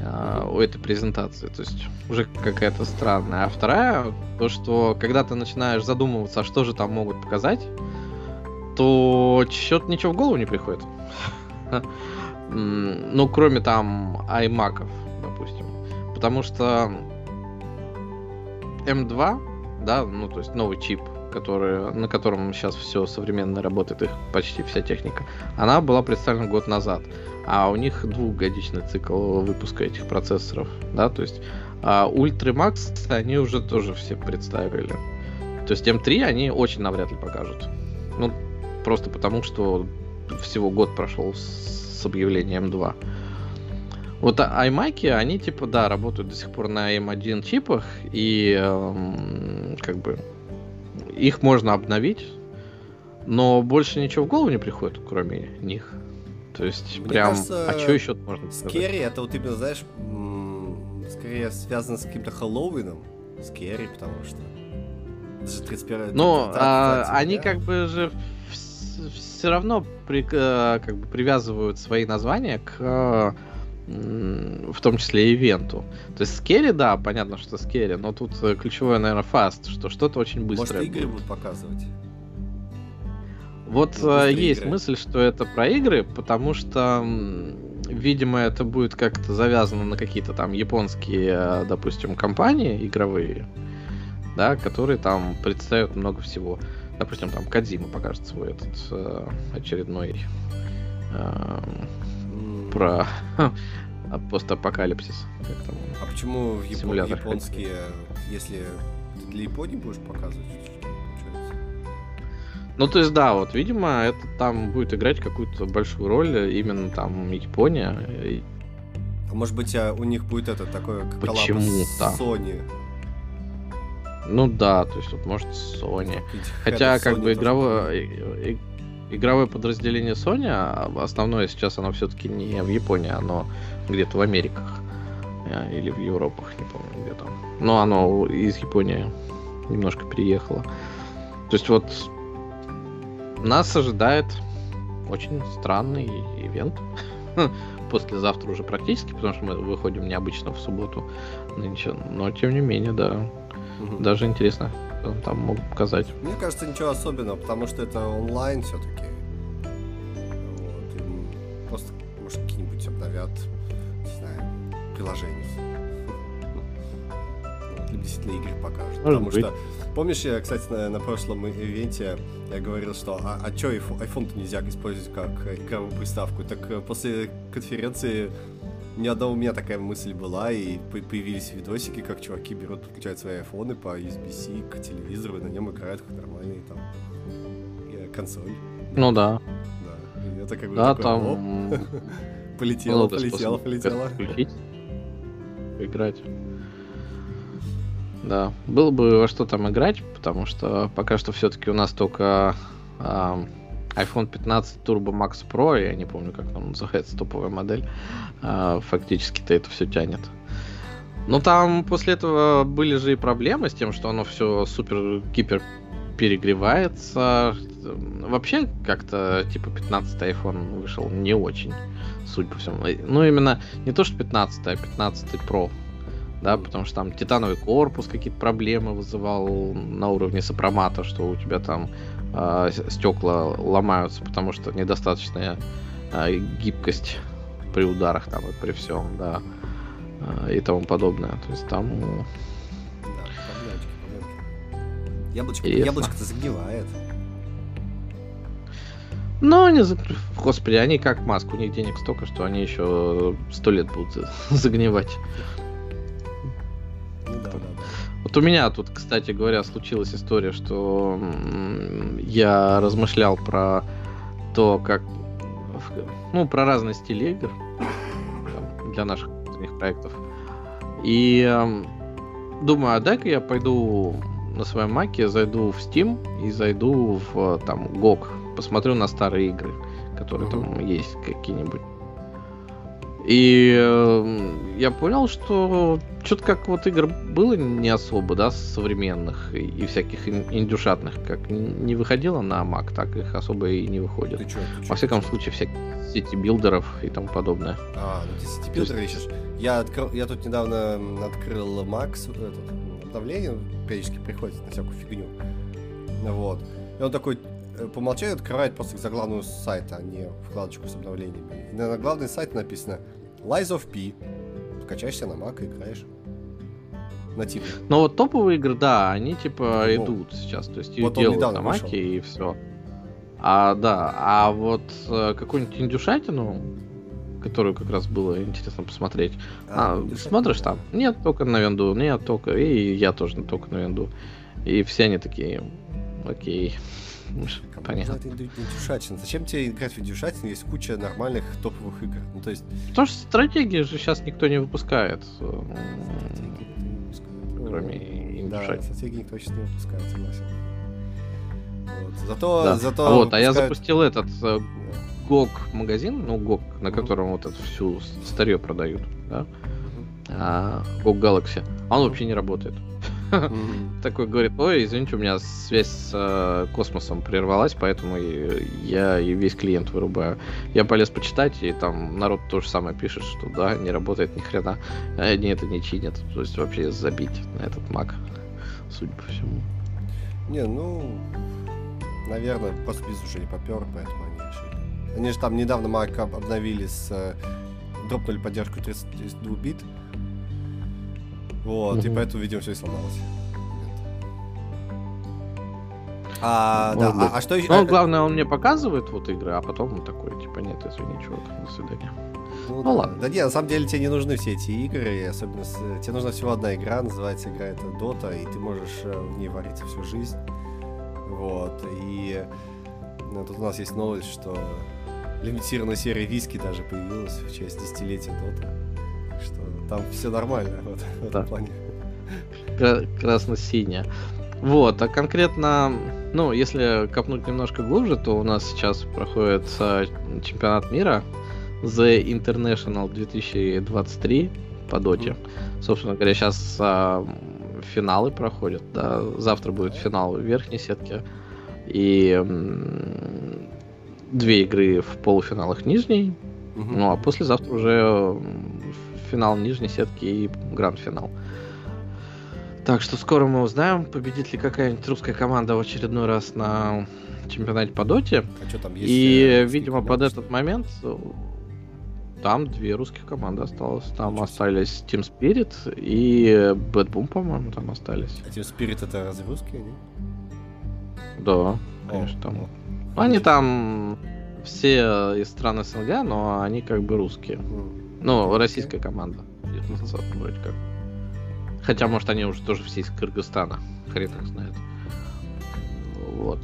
э, у этой презентации. То есть уже какая-то странная. А вторая, то, что когда ты начинаешь задумываться, а что же там могут показать, то что-то ничего в голову не приходит. Ну, кроме там iMac, допустим. Потому что M2, да, ну то есть новый чип, который, на котором сейчас все современно работает, их почти вся техника, она была представлена год назад. А у них двухгодичный цикл выпуска этих процессоров, да, то есть а Ultra Max они уже тоже все представили. То есть M3 они очень навряд ли покажут. Ну, просто потому, что всего год прошел с объявления M2. Вот iMac, они типа, да, работают до сих пор на M1 чипах, и эм, как бы их можно обновить, но больше ничего в голову не приходит, кроме них. То есть, Мне прям, кажется, а что еще можно сказать? Scary, это вот именно, знаешь, скорее связано с каким-то Хэллоуином. Scary, потому что... Даже 31 Ну, а, они как бы же все равно при, э, как бы привязывают свои названия к в том числе и ивенту. То есть scary, да, понятно, что scary, но тут э, ключевое, наверное, fast, что что-то очень быстрое. Может, игры будут показывать? Вот ну, есть игры. мысль, что это про игры, потому что, видимо, это будет как-то завязано на какие-то там японские, э, допустим, компании игровые, да, которые там представят много всего. Допустим, там Кадзима покажет свой этот э, очередной э, про постапокалипсис. А почему в Япон... японские, если ты для Японии будешь показывать? Ну, то есть, да, вот, видимо, это там будет играть какую-то большую роль, именно там Япония. А может быть, а у них будет это такое Почему с Sony? Ну да, то есть вот может Sony. Хотя как бы игровое, игровое подразделение Sony, а основное сейчас оно все-таки не в Японии, оно где-то в Америках э, или в Европах, не помню где там. Но оно из Японии немножко переехало. То есть вот нас ожидает очень странный ивент. Послезавтра уже практически, потому что мы выходим необычно в субботу. Но тем не менее, да. Угу. Даже интересно там могут показать. Мне кажется, ничего особенного, потому что это онлайн все-таки. Вот. И просто, может, какие-нибудь обновят, не знаю, приложения. действительно игры покажут. Может Потому быть. что, помнишь, я, кстати, на, на прошлом ивенте я говорил, что а, а iPhone- iPhone-то нельзя использовать как игровую приставку? Так э, после конференции ни одного у меня такая мысль была, и по- появились видосики, как чуваки берут, подключают свои айфоны по USB-C к телевизору, и на нем играют как нормальные там э, консоль. Ну да. Да. И это как бы Да, такой, там «Оп, полетело, полетело, полетело. включить, играть. Да, было бы во что там играть, потому что пока что все-таки у нас только iPhone 15 Turbo Max Pro, я не помню, как там называется топовая модель, а, фактически-то это все тянет. Но там после этого были же и проблемы с тем, что оно все супер-гипер перегревается. Вообще, как-то, типа, 15 iPhone вышел не очень, судя по всему. Ну, именно не то, что 15, а 15 Pro. Да, потому что там титановый корпус какие-то проблемы вызывал на уровне сопромата, что у тебя там э, стекла ломаются, потому что недостаточная э, гибкость при ударах там и при всем, да, э, и тому подобное. То есть там ну, Да, проблемочки, проблемки. Яблочко, Интересно. яблочко-то загнивает. Но они, за- господи, они как маск, у них денег столько, что они еще сто лет будут загнивать. Вот у меня тут, кстати говоря, случилась история, что я размышлял про то, как, ну, про разные стили игр для наших проектов. И думаю, а дай-ка я пойду на своем маке, зайду в Steam и зайду в там GOG, посмотрю на старые игры, которые Мгм. там есть какие-нибудь. И э, я понял, что что-то как вот игр было не особо, да, современных и, и всяких ин- индюшатных, как не выходило на Mac, так их особо и не выходит. Ты чё, ты чё? Во всяком случае, всяких city builder ов и тому подобное. А, ну ты city builder ищешь. Я, открыл, я тут недавно открыл Макс, вот обновление, периодически приходит на всякую фигню. Вот. И он такой, э, по умолчанию, открывает просто заглавную сайта, а не вкладочку с обновлениями. И на, на главной сайте написано Lies of P. Скачаешься на Mac и играешь. Нативно. Но вот топовые игры, да, они типа Ну, идут сейчас, то есть вот делают на маке и все. А, да, а вот э, какую-нибудь индюшатину, которую как раз было интересно посмотреть, А, ну, ты смотришь там? Нет, только на винду, нет, только. И я тоже только на винду. И все они такие, окей. Понятно. Зачем тебе играть в индюшатину? Есть куча нормальных топовых игр. Ну, то есть... Потому что стратегии же сейчас никто не выпускает. э, никто не выпускает. Кроме Да, индюшатин. стратегии никто сейчас не выпускает, согласен. Вот. Зато, Да. зато А вот, а я выпускают- запустил этот э, Да. Магазин, ну GOG, на котором вот это всю старье продают, да? А, GOG Galaxy. А он вообще не работает. Такой говорит, ой, извините, у меня связь с э, космосом прервалась, поэтому я и весь клиент вырубаю. Я полез почитать, и там народ то же самое пишет, что да, не работает ни хрена, а они это не чинят. То есть вообще забить на этот Mac, судя по всему. Не, ну, наверное, просто бизнес уже не попер, поэтому они решили. Они же там недавно Mac об- обновили с... э, дропнули поддержку 32 бит. Вот, и Мгм. поэтому, видимо, все и сломалось. А, Может да, быть. а, а что еще? Ну, главное, он мне показывает вот игры, а потом он такой, типа, нет, извини, чувак, до свидания. Ну, Ну ладно. Да не, на самом деле тебе не нужны все эти игры, и особенно с- тебе нужна всего одна игра, называется игра это Dota, и ты можешь э, в ней вариться всю жизнь. Вот, и ну, тут у нас есть новость, что лимитированная серия виски даже появилась в честь десятилетия Dota. Там все нормально вот, в этом плане. Кра- красно-синяя. Вот, а конкретно, ну, если копнуть немножко глубже, то у нас сейчас проходит а, чемпионат мира The International 2023 по доте. Собственно говоря, сейчас финалы проходят. да. Завтра будет финал в верхней сетке. И м, две игры в полуфиналах нижней. Мгм. Ну, а послезавтра уже финал нижней сетки и гранд-финал. Так что скоро мы узнаем, победит ли какая-нибудь русская команда в очередной раз на чемпионате по доте. А что там есть? И, э, видимо, русские под команды, этот момент... э, там две русских команды осталось. Там остались Team Spirit и Bad Boom, по-моему, там остались. А Team Spirit это разве русские, они? Да, конечно, там. Они там все из стран СНГ, но они как бы русские. Ну, российская команда. Вроде как. Хотя, может, они уже тоже все из Кыргызстана. Хрен их знает. Вот.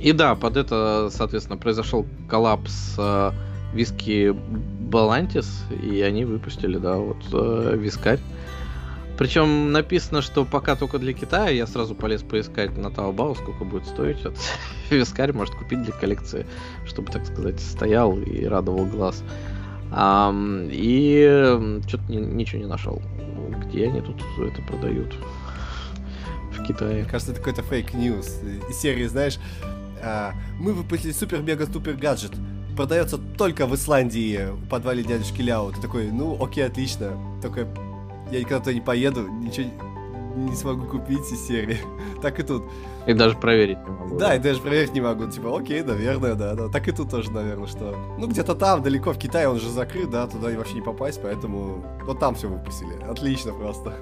И да, под это, соответственно, произошел коллапс э, виски Балантис, и они выпустили, да, вот э, вискарь. Причем написано, что пока только для Китая, я сразу полез поискать на Taobao, сколько будет стоить. Вот, вискарь может купить для коллекции, чтобы, так сказать, стоял и радовал глаз. А, и что-то ничего не нашел. Где они тут это продают? В Китае. Кажется, это какой-то fake news. Из серии, знаешь, а, мы выпустили супер-мега-супер гаджет. Продается только в Исландии в подвале дядюшки Ляо. Ты такой, ну окей, отлично. Только я никогда туда не поеду, ничего не смогу купить из серии. так и тут. И даже проверить не могу. Да, да, и даже проверить не могу. Типа, окей, наверное, да, да. Так и тут тоже, наверное, что. Ну, где-то там, далеко в Китае, он же закрыт, да, туда вообще не попасть, поэтому. Вот там все выпустили. Отлично просто.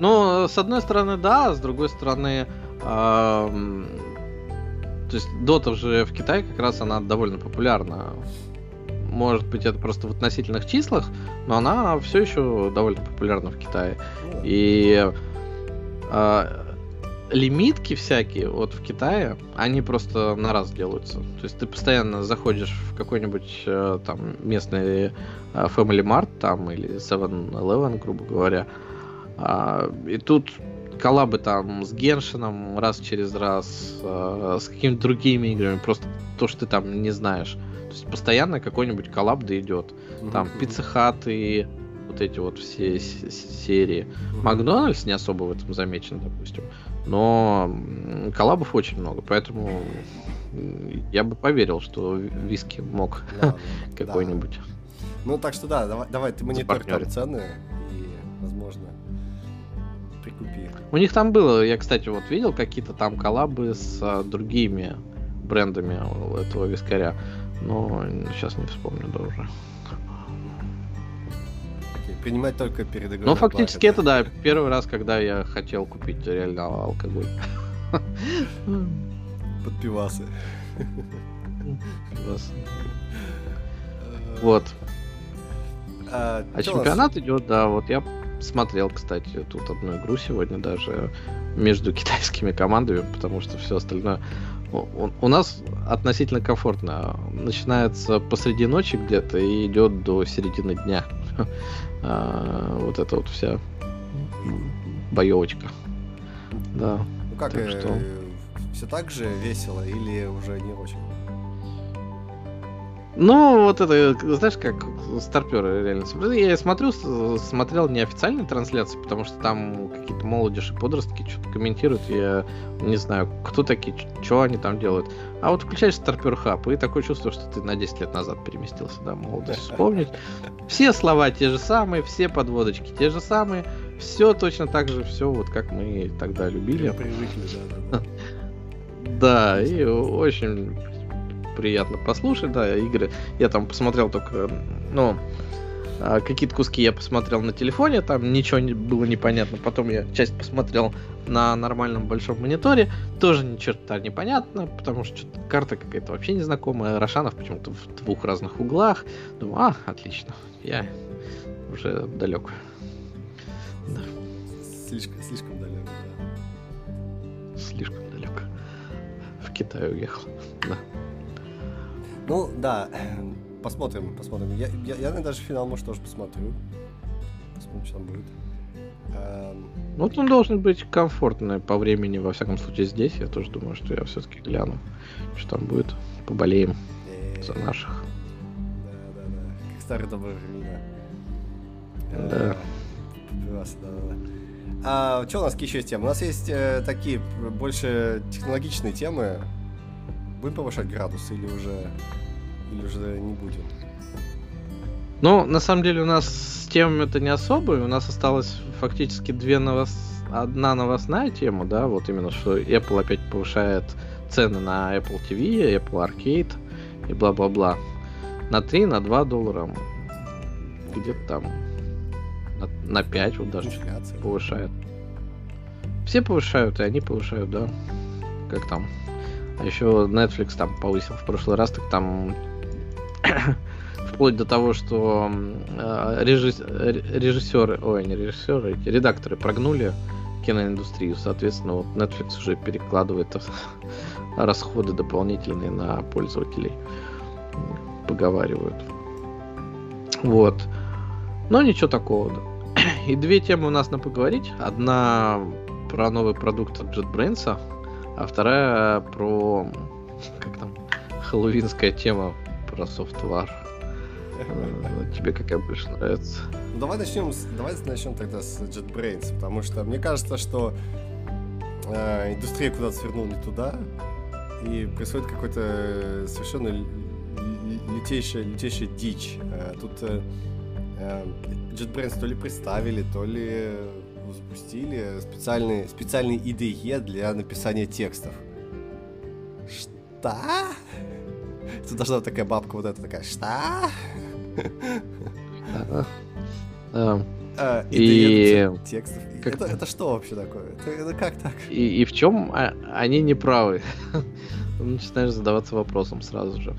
Ну, с одной стороны, да, с другой стороны, то есть Дота же в Китае как раз она довольно популярна. Может быть, это просто в относительных числах, но она все еще довольно популярна в Китае. И э, лимитки всякие вот в Китае, они просто на раз делаются. То есть ты постоянно заходишь в какой-нибудь э, там местный э, Family Mart там или 7-Eleven, грубо говоря, э, и тут коллабы там с Геншином раз через раз, э, с какими-то другими играми, просто то, что ты там не знаешь. Есть постоянно какой-нибудь коллаба идет. Там Пицца и вот эти вот все серии. Макдональдс не особо в этом замечен, допустим. Но коллабов очень много, поэтому я бы поверил, что виски мог да, какой-нибудь. Да. Ну так что да, давай, давай ты монитор там цены и, возможно, прикупи. У них там было, я, кстати, вот видел какие-то там коллабы с а, другими брендами этого вискаря, но сейчас не вспомню да уже. принимать только перед игрой. Ну, фактически это, да, первый раз, когда я хотел купить реально алкоголь. Под пивасы. Пивасы. Вот. А, а чемпионат идет, да, вот я смотрел, кстати, тут одну игру сегодня даже между китайскими командами, потому что все остальное у, у нас относительно комфортно. Начинается посреди ночи где-то и идет до середины дня. а, вот эта вот вся боевочка. Да. Ну как, так что... все так же весело или уже не очень? Ну, вот это, знаешь, как старперы реально. Я смотрю, смотрел неофициальные трансляции, потому что там какие-то молодежи, подростки что-то комментируют. Я не знаю, кто такие, что они там делают. А вот включаешь старпер хаб, и такое чувство, что ты на 10 лет назад переместился, да, молодость вспомнить. Все слова те же самые, все подводочки те же самые, все точно так же, все вот как мы тогда любили. Привыкли, да. Да, и очень приятно послушать, да, игры. Я там посмотрел только, ну, а, какие-то куски я посмотрел на телефоне, там ничего не было непонятно. Потом я часть посмотрел на нормальном большом мониторе, тоже ни черта непонятно, потому что карта какая-то вообще незнакомая. Рошанов почему-то в двух разных углах. Думаю, а, отлично, я уже далек. Да. Слишком, слишком далек, да. Слишком далек. В Китай уехал, да. Ну, да, посмотрим, посмотрим. Я, я, я даже финал, может, тоже посмотрю. Посмотрим, что там будет. Эм... Ну, он должен быть комфортный по времени, во всяком случае, здесь. Я тоже думаю, что я все-таки гляну, что там будет. Поболеем э, за наших. Да, да, да. Как старые добрые времена. Да. Пивасы, да, да, да. А что у нас еще есть темы? У нас есть э, такие больше технологичные темы. Будем повышать градус или уже, или уже не будем? Ну, на самом деле у нас с темами это не особо, у нас осталось фактически две новос... одна новостная тема, да, вот именно, что Apple опять повышает цены на Apple TV, Apple Arcade и бла-бла-бла. на 3, на 2 доллара, где-то там на, на 5 вот даже Инфляция. повышает. Все повышают, и они повышают, да. Как там. Еще Netflix там повысил в прошлый раз, так там вплоть до того, что э, режисс- ре- режиссеры, ой, не режиссеры, эти редакторы прогнули киноиндустрию, соответственно, вот Netflix уже перекладывает расходы дополнительные на пользователей, поговаривают. Вот. Но ничего такого. да. И две темы у нас на поговорить. Одна про новый продукт от JetBrains, а вторая про как там хэллоуинская тема про софтвар. Э, Тебе какая больше нравится? Ну, давай начнем, с, давай начнем тогда с JetBrains, потому что мне кажется, что э, индустрия куда-то свернула не туда, и происходит какой-то совершенно лютейшая, лютейшая дичь. Э, тут э, э, JetBrains то ли представили, то ли запустили специальный, специальный IDE для написания текстов. Что? Тут должна быть такая бабка вот эта такая, что? Да. А, И- текстов. как- Это, это что вообще такое? Это, это как так? И, и в чем а- они не правы? Начинаешь задаваться вопросом сразу же.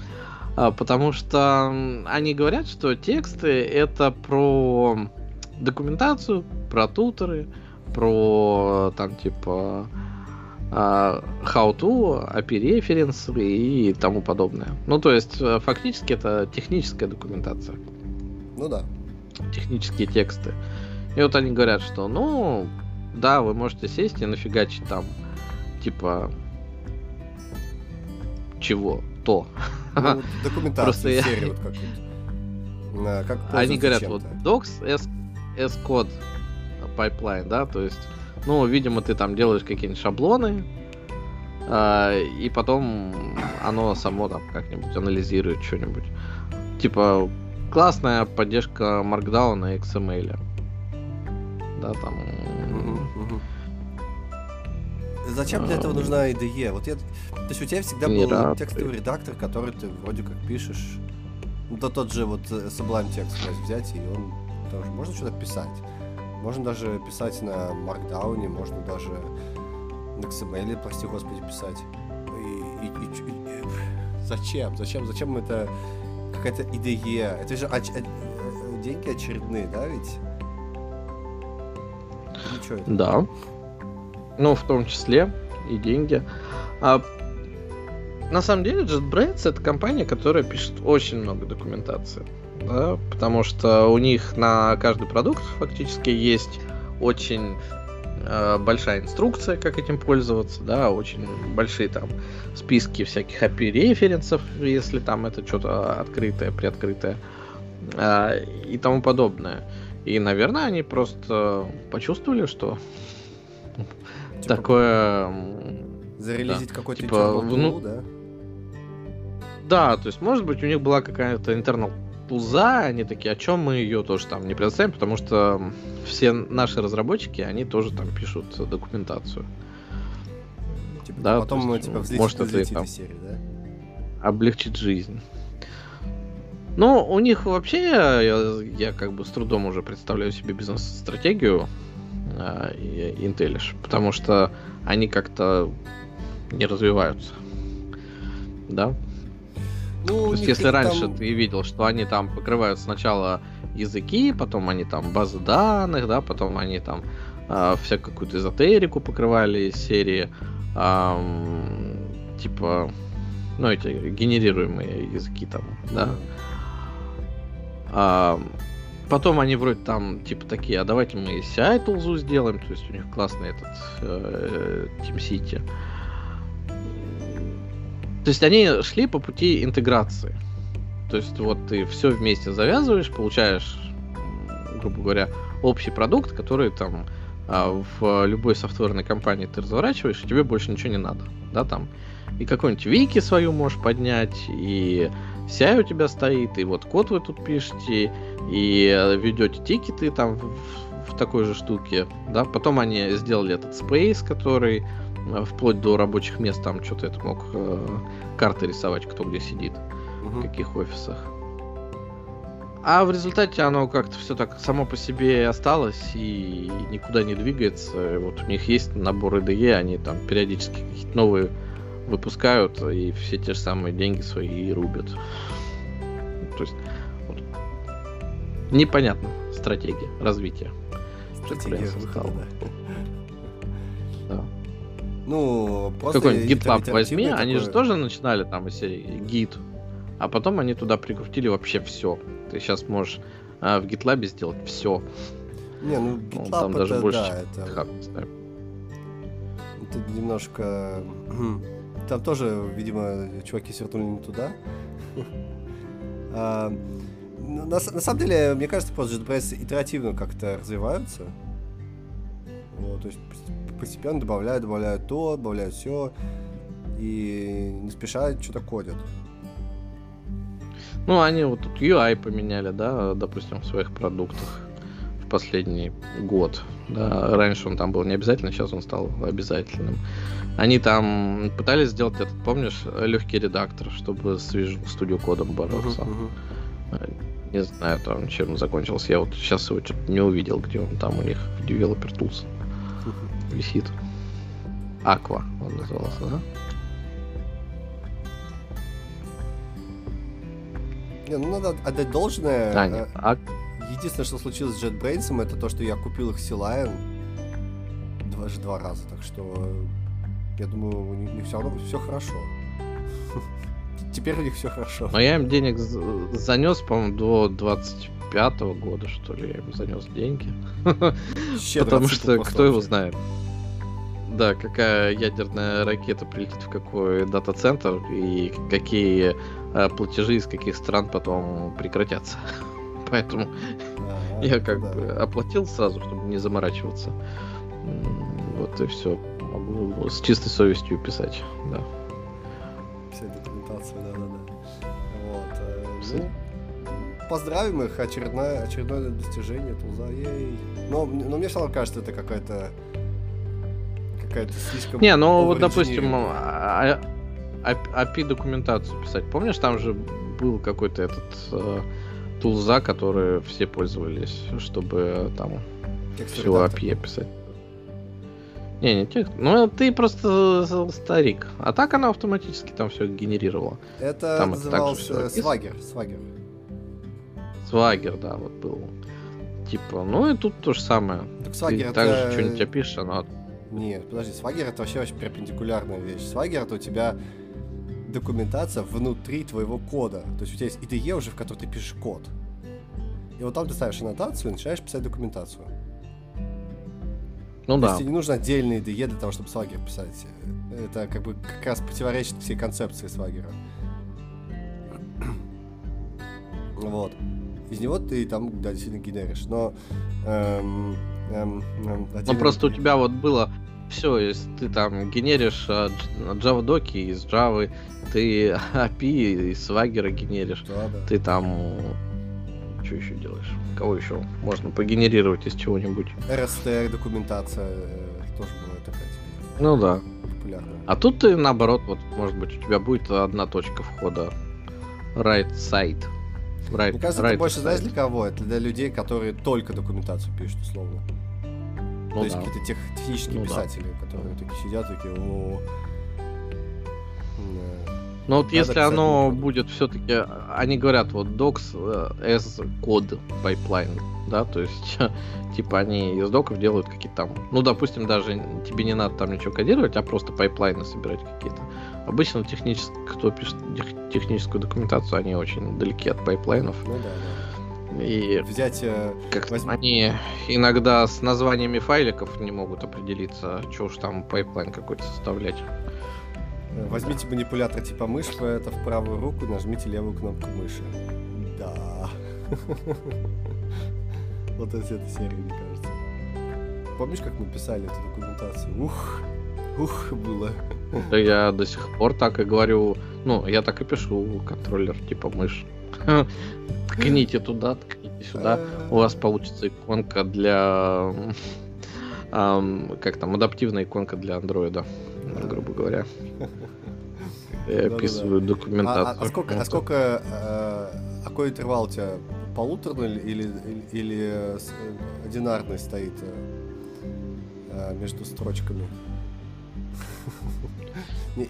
А, потому что они говорят, что тексты это про документацию, про туторы, про там типа а, how-to, API-референсы и тому подобное. Ну, то есть, э, фактически это техническая документация Ну да. технические тексты. И вот они говорят, что, ну, да, вы можете сесть и нафигачить там, типа, чего, то. Ну, вот документация, Просто я- вот как вот. На, как Они говорят, вот docs S-код pipeline, да, то есть, ну, видимо, ты там делаешь какие-нибудь шаблоны, а, и потом оно само там как-нибудь анализирует что-нибудь. Типа, классная поддержка Markdown и XML. Да, там... Зачем для этого А, нужна IDE? Вот я... То есть у тебя всегда был рад. текстовый редактор, который ты вроде как пишешь. Ну, да тот же вот э, Sublime текст взять, и он тоже... Можно что-то писать. Можно даже писать на Markdown, можно даже на XML, прости господи, писать. И, и- и и- зачем? Зачем? Зачем это какая-то IDE? Это же оч- э, э, деньги очередные, да, ведь? Ну, это? Да. Ну, в том числе и деньги. А, на самом деле, JetBrains это компания, которая пишет очень много документации. Да, потому что у них на каждый продукт фактически есть очень э, большая инструкция, как этим пользоваться, да, очень большие там списки всяких API референсов, если там это что-то открытое, приоткрытое а, и тому подобное. И, наверное, они просто почувствовали, что Типа, такое... Зарелизить какой-то Типа, tool, да? Да, то есть, может быть, у них была какая-то internal туза, они такие, о чем мы ее тоже там не предоставим, потому что все наши разработчики, они тоже там пишут документацию. Типа, Да, потом есть, типа ну, взлетит, может, это там. серии, да? облегчить жизнь. Ну, у них вообще, я, я как бы с трудом уже представляю себе бизнес-стратегию э, и- Intellish, потому что они как-то не развиваются. Да? Ну, То есть, если раньше там- ты видел, что они там покрывают сначала языки, потом они там базы данных, да, потом они там э, всякую какую-то эзотерику покрывали из серии, ам, типа, ну, эти генерируемые языки там, да. А, потом они вроде там, типа, такие, а давайте мы CI тулзу сделаем, то есть у них классный этот э, TeamCity. То есть они шли по пути интеграции. То есть вот ты все вместе завязываешь, получаешь, грубо говоря, общий продукт, который там а, в любой софтверной компании ты разворачиваешь, и тебе больше ничего не надо. Да, там. И какой-нибудь вики свою можешь поднять, и CI у тебя стоит, и вот код вы тут пишете, и ведете тикеты там в, в такой же штуке. Да? Потом они сделали этот Space, который вплоть до рабочих мест там что-то это мог э, карты рисовать, кто где сидит, в Мгм. каких офисах. А в результате оно как-то все так само по себе осталось и никуда не двигается. Вот у них есть набор IDE, они там периодически какие-то новые выпускают и все те же самые деньги свои рубят. То есть вот, непонятно стратегия развития. Стратегия выхода, да. да. Ну, просто... Какой-нибудь GitLab возьми, такое... они же тоже начинали там из серии гид, а потом они туда прикрутили вообще все. Ты сейчас можешь а, в GitLab сделать все. Не, ну GitLab ну, там это, даже больше, да, это... Хаб, это немножко... Там тоже, видимо, чуваки свернули не туда. а, на, на самом деле, мне кажется, просто JetBrains итеративно как-то развиваются. Вот, то есть постепенно добавляют, добавляют то, добавляют все. И не спеша что-то кодят. Ну, они вот тут UI поменяли, да, допустим, в своих продуктах в последний год. Да, раньше он там был не обязательно, сейчас он стал обязательным. Они там пытались сделать этот, помнишь, легкий редактор, чтобы с Visual Studio кодом бороться. Uh-huh, uh-huh. Не знаю, там чем закончился. Я вот сейчас его что-то не увидел, где он там у них в Developer Tools uh-huh. Висит. Aqua он назывался, да? Не, ну надо отдать должное. А, нет. А... Единственное, что случилось с JetBrains, это то, что я купил их Sea два, два раза, так что я думаю, у них все равно все хорошо. Теперь у них все хорошо. Но я им денег занес, по-моему, до 25 года, что ли, я им занес деньги. Потому что кто его знает. Да, какая ядерная ракета прилетит в какой дата-центр и какие а, платежи из каких стран потом прекратятся. Поэтому я как да. бы оплатил сразу, чтобы не заморачиваться. Вот и все. Могу с чистой совестью писать, да. Вся документация, да, да, да. Вот. Э, ну, поздравим их, очередное, очередное достижение тулза. Ей. Но, но мне все равно кажется, это какая-то какая-то слишком... Не, ну вот, допустим, а, API документацию писать. Помнишь, там же был какой-то этот э, тулза, который все пользовались, чтобы там все API писать. Не, не текст. Ну, ты просто старик. А так она автоматически там все генерировала. Это там назывался это свагер. Свагер. Свагер, да, вот был. Типа, ну и тут то же самое. Так свагер ты это... также что-нибудь опишешь, оно... Нет, подожди, свагер это вообще очень перпендикулярная вещь. Свагер это у тебя документация внутри твоего кода. То есть у тебя есть IDE уже, в которой ты пишешь код. И вот там ты ставишь аннотацию и начинаешь писать документацию. Ну То да. есть тебе не нужно отдельные IDE для того, чтобы Swagger писать. Это как бы как раз противоречит всей концепции Swagger. вот. Из него ты там, да, действительно генеришь. Но эм, эм, эм, Ну просто у тебя вот было все, если ты там генеришь uh, Java доки из Java, ты API из Swagger генеришь, да, да. ты там что еще делаешь? Кого еще можно погенерировать из чего-нибудь? RSTR документация э, тоже бывает такая теперь. Ну да. Популярная. А тут ты наоборот, вот может быть у тебя будет одна точка входа. Right side. Right, Мне кажется, right это больше, знаешь, для кого? Это для людей, которые только документацию пишут, условно. Ну, То есть да. какие-то тех, технические ну, писатели, да. которые такие сидят, такие, о, но вот Надо если оно будет все-таки, они говорят, вот docs э, as code pipeline, да, то есть, типа, они из доков делают какие-то там, ну, допустим, даже тебе не надо там ничего кодировать, а просто пайплайны собирать какие-то. Обычно технически, кто пишет техническую документацию, они очень далеки от пайплайнов. Ну да, да. И взять... Э, как возьм... они иногда с названиями файликов не могут определиться, что уж там пайплайн какой-то составлять. Возьмите манипулятор типа мышь, это в правую руку, нажмите левую кнопку мыши. Да. Вот из этой серии, мне кажется. Помнишь, как мы писали эту документацию? Ух, ух, было. Да я до сих пор так и говорю. Ну, я так и пишу контроллер типа мышь. Ткните туда, ткните сюда. У вас получится иконка для... Как там, адаптивная иконка для андроида, грубо говоря. Я описываю документацию. А, а сколько, а сколько, а какой интервал у тебя полуторный или, или, или одинарный стоит между строчками?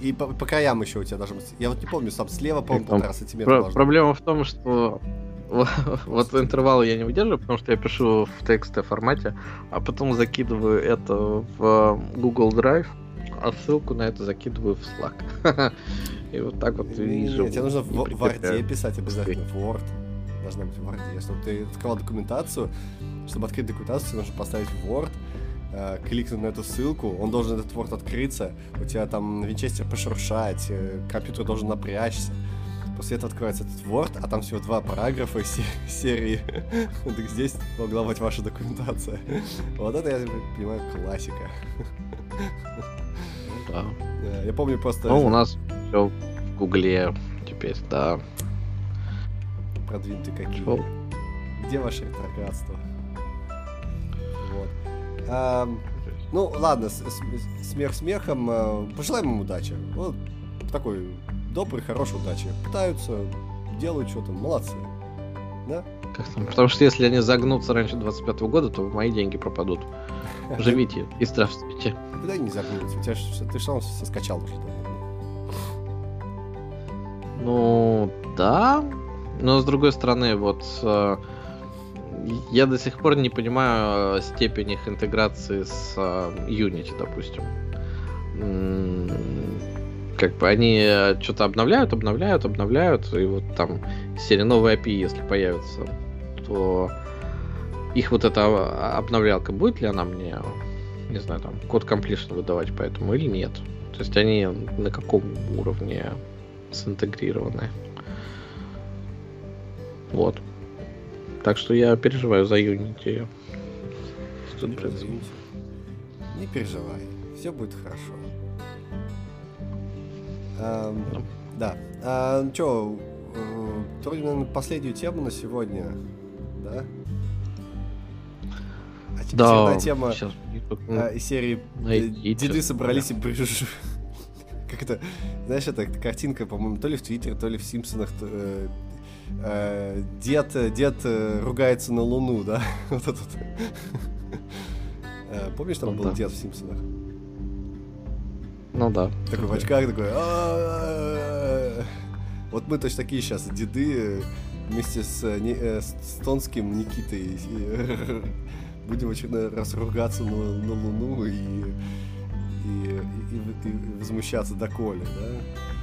И по, по краям еще у тебя должен быть. Я вот не помню, сам слева, по-моему, полтора сантиметра. Про- проблема в том, что вот интервалы я не выдерживаю, потому что я пишу в текстовом формате, а потом закидываю это в Google Drive, а ссылку на это закидываю в Slack. И вот так вот вижу. Тебе нужно в Word писать обязательно, в Word. Должна быть в Word. Чтобы ты открывал документацию, чтобы открыть документацию, нужно поставить в Word, э, кликнуть на эту ссылку, он должен этот Word открыться, у тебя там винчестер пошуршать, э, компьютер должен напрячься. После этого открывается этот Word, а там всего два параграфа из серии. так здесь могла быть ваша документация. вот это, я понимаю, классика. да. Я помню просто... Ну, у нас все в Гугле теперь, да. Продвинутые какие. Где ваше ретроградство? А, ну, ладно, смех смехом. Э, пожелаем им удачи. Вот такой добрый, хорошей удачи. Пытаются, делают что-то, молодцы. Да? Как там? Потому что если они загнутся раньше 25 -го года, то мои деньги пропадут. Живите и здравствуйте. Куда не загнутся? У тебя ты что все скачал уже Ну, да. Но с другой стороны, вот э, я до сих пор не понимаю э, степень их интеграции с э, Unity, допустим как бы они э, что-то обновляют, обновляют, обновляют, и вот там серия новые API, если появится, то их вот эта а, обновлялка будет ли она мне, не знаю, там, код completion выдавать поэтому или нет? То есть они на каком уровне синтегрированы? Вот. Так что я переживаю за Unity. Не переживай, все будет хорошо. Эм, да. А, ну что, э, наверное, последнюю тему на сегодня, да? А теперь да, тема сейчас... а, из серии Найдите, «Деды собрались да. и брыж...» Как это, знаешь, это картинка, по-моему, то ли в Твиттере, то ли в Симпсонах, то, э, э, дед, дед э, ругается на Луну, да? вот этот. Э, помнишь, там был дед в Симпсонах? Ну да. Такой в очках, такой... Вот мы точно такие сейчас деды вместе с, не, с Тонским Никитой будем очередной раз ругаться на, на Луну и, и, и, и возмущаться до Коли, да?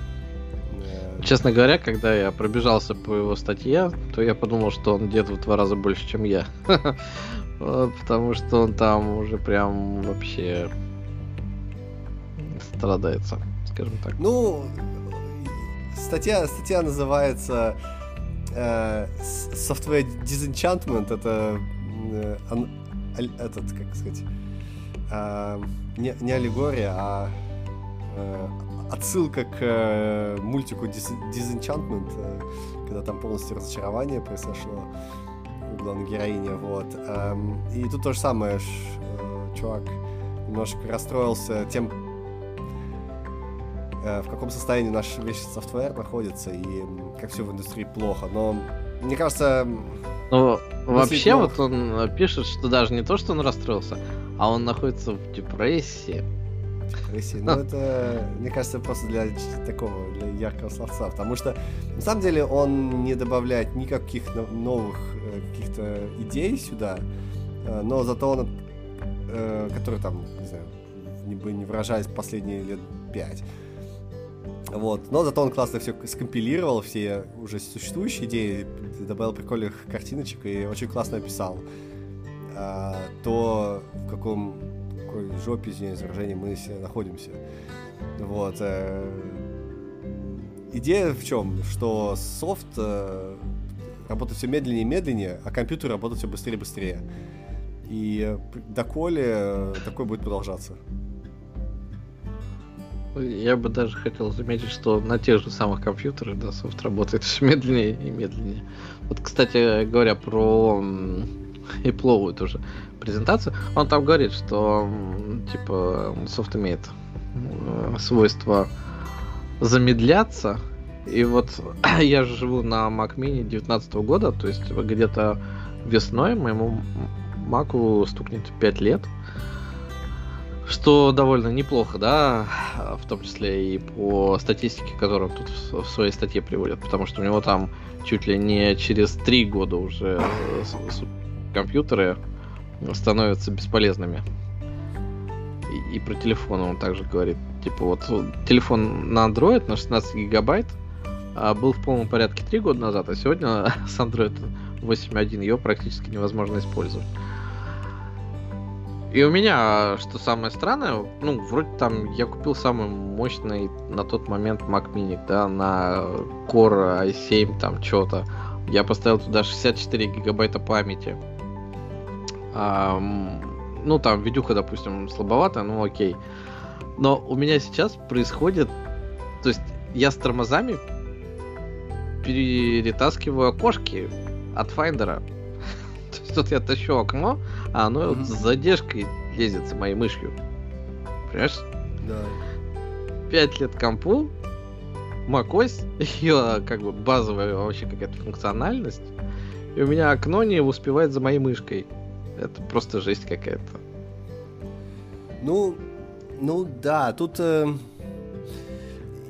Честно говоря, когда я пробежался по его статье, то я подумал, что он где-то в два раза больше, чем я. Потому что он там уже прям вообще страдается, скажем так. Ну, статья, статья называется э, Software Disenchantment. Это э, этот, как сказать, э, не, не аллегория, а отсылка к э, мультику Disenchantment, э, когда там полностью разочарование произошло у главной героини, вот. Эм, и тут то же самое, э, чувак немножко расстроился тем, Э, в каком состоянии наш весь софтвер находится и как все в индустрии плохо. Но мне кажется... Ну, вообще плохо. вот он пишет, что даже не то, что он расстроился, а он находится в депрессии. Депрессии. Ну, это, мне кажется, просто для такого, для яркого словца. Потому что, на самом деле, он не добавляет никаких новых э, каких-то идей сюда, но зато он, который там, не знаю, не бы не выражаясь последние лет пять, вот. Но зато он классно все скомпилировал, все уже существующие идеи, добавил прикольных картиночек и очень классно описал. А, то, в каком какой жопе, извиняюсь, выражении мы все находимся. Вот. Э, идея в чем? Что софт э, работает все медленнее и медленнее, а компьютер работает все быстрее и быстрее. И доколе э, такое будет продолжаться. Я бы даже хотел заметить, что на тех же самых компьютерах, да, софт работает все медленнее и медленнее. Вот, кстати говоря, про Apple тоже презентацию, он там говорит, что типа софт имеет свойство замедляться И вот я живу на Mac Mini 19 года, то есть где-то весной моему Маку стукнет 5 лет. Что довольно неплохо, да, в том числе и по статистике, которую он тут в своей статье приводит, потому что у него там чуть ли не через 3 года уже компьютеры становятся бесполезными. И, и про телефон он также говорит. Типа вот телефон на Android на 16 гигабайт а был в полном порядке 3 года назад, а сегодня с Android 8.1 ее практически невозможно использовать. И у меня, что самое странное, ну, вроде там я купил самый мощный на тот момент Mac Mini, да, на Core i7, там, что-то. Я поставил туда 64 гигабайта памяти. А, ну, там, видюха, допустим, слабовато, ну, окей. Но у меня сейчас происходит... То есть я с тормозами перетаскиваю окошки от Файндера. То есть тут я тащу окно, а оно mm-hmm. с задержкой лезет за моей мышью. Понимаешь? Да. Пять лет компу, macOS, ее как бы базовая вообще какая-то функциональность, и у меня окно не успевает за моей мышкой. Это просто жесть какая-то. Ну, ну да, тут... Э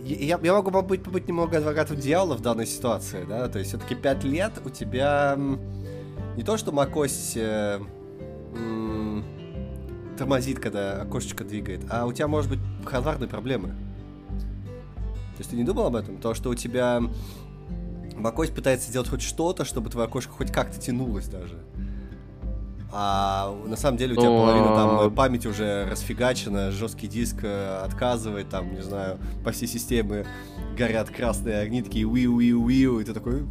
я, я могу побыть, побыть немного адвокатом дьявола в данной ситуации, да, то есть все-таки 5 лет у тебя не то, что macOS э, м, тормозит, когда окошечко двигает, а у тебя может быть хардварные проблемы. То есть ты не думал об этом? То, что у тебя macOS пытается сделать хоть что-то, чтобы твое окошко хоть как-то тянулось даже а на самом деле у тебя половина там э, памяти уже расфигачена, жесткий диск э, отказывает, там, не знаю, по всей системе горят красные огни, такие уиу уиу уиу и ты такой,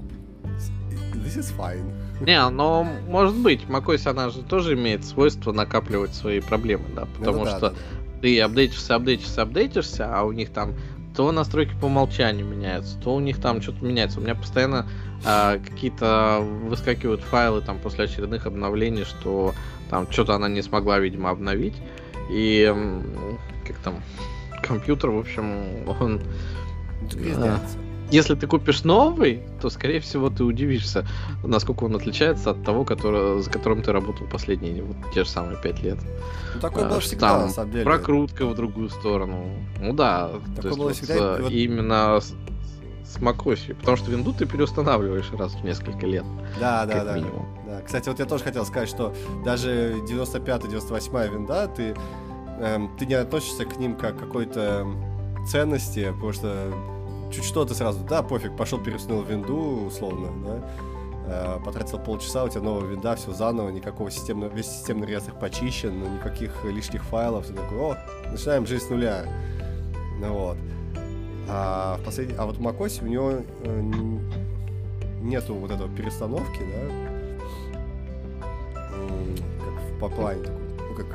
this is fine. Не, но может быть, macOS, она же тоже имеет свойство накапливать свои проблемы, да, потому ну, да, что да, да. ты апдейтишься, апдейтишься, апдейтишься, а у них там то настройки по умолчанию меняются, то у них там что-то меняется. У меня постоянно э, какие-то выскакивают файлы там после очередных обновлений, что там что-то она не смогла, видимо, обновить. И как там компьютер, в общем, он... Э, если ты купишь новый, то, скорее всего, ты удивишься, насколько он отличается от того, который, за которым ты работал последние вот, те же самые пять лет. Ну, такое а, было всегда, там, на самом деле. Прокрутка в другую сторону. Ну да. Такое было вот, всегда. Вот... Именно с, с macOS, потому что винду ты переустанавливаешь раз в несколько лет. Да, да, да, минимум. да. Кстати, вот я тоже хотел сказать, что даже 95-98 винда, ты, эм, ты не относишься к ним как к какой-то ценности, потому что чуть что ты сразу, да, пофиг, пошел переустановил винду, условно, да, э, потратил полчаса, у тебя новая винда, все заново, никакого системного, весь системный реестр почищен, никаких лишних файлов, ты такой, о, начинаем жизнь с нуля. Ну вот. А, в последний, а вот в macOS у него э, нету вот этого перестановки, да, как в поплане, ну как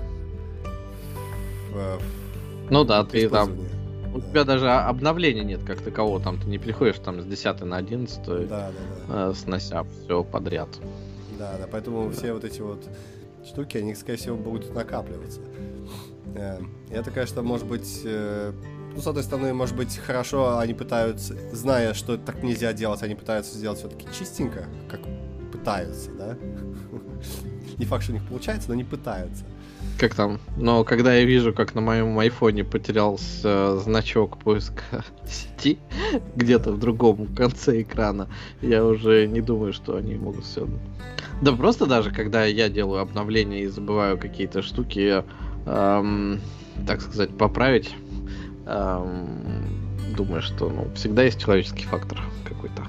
в, ну да, ты там у тебя даже обновления нет как такового, там ты не переходишь там с 10 на 11, да, да, да. Э, снося все подряд. Да, да, поэтому все вот эти вот штуки, они, скорее всего, будут накапливаться. Э, это, конечно, может быть, э, ну, с одной стороны, может быть, хорошо, они пытаются, зная, что так нельзя делать, они пытаются сделать все-таки чистенько, как пытаются, да? Не факт, что у них получается, но они пытаются как там, но когда я вижу, как на моем айфоне потерялся значок поиска сети где-то в другом конце экрана, я уже не думаю, что они могут все. Да просто даже когда я делаю обновления и забываю какие-то штуки, эм, так сказать, поправить, эм, думаю, что ну, всегда есть человеческий фактор какой-то.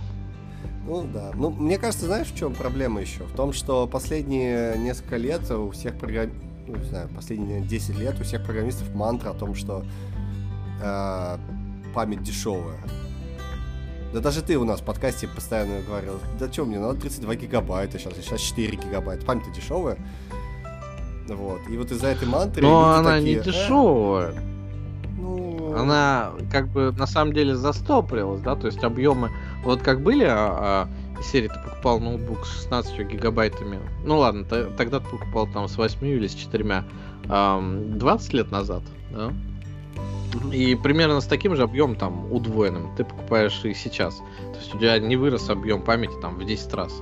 Ну да. Ну, мне кажется, знаешь, в чем проблема еще? В том, что последние несколько лет у всех программистов ну, не знаю, последние 10 лет у всех программистов мантра о том, что э, память дешевая. Да даже ты у нас в подкасте постоянно говорил, да что, мне надо 32 гигабайта сейчас, сейчас 4 гигабайта, память-то дешевая. Вот, и вот из-за этой мантры... Но она такие, не дешевая. «Э, ну... Она как бы на самом деле застопорилась, да, то есть объемы, вот как были а, а серии ты покупал ноутбук с 16 гигабайтами, ну ладно, тогда ты покупал там с 8 или с 4, 20 лет назад, да? И примерно с таким же объемом, там, удвоенным, ты покупаешь и сейчас. То есть у тебя не вырос объем памяти там в 10 раз.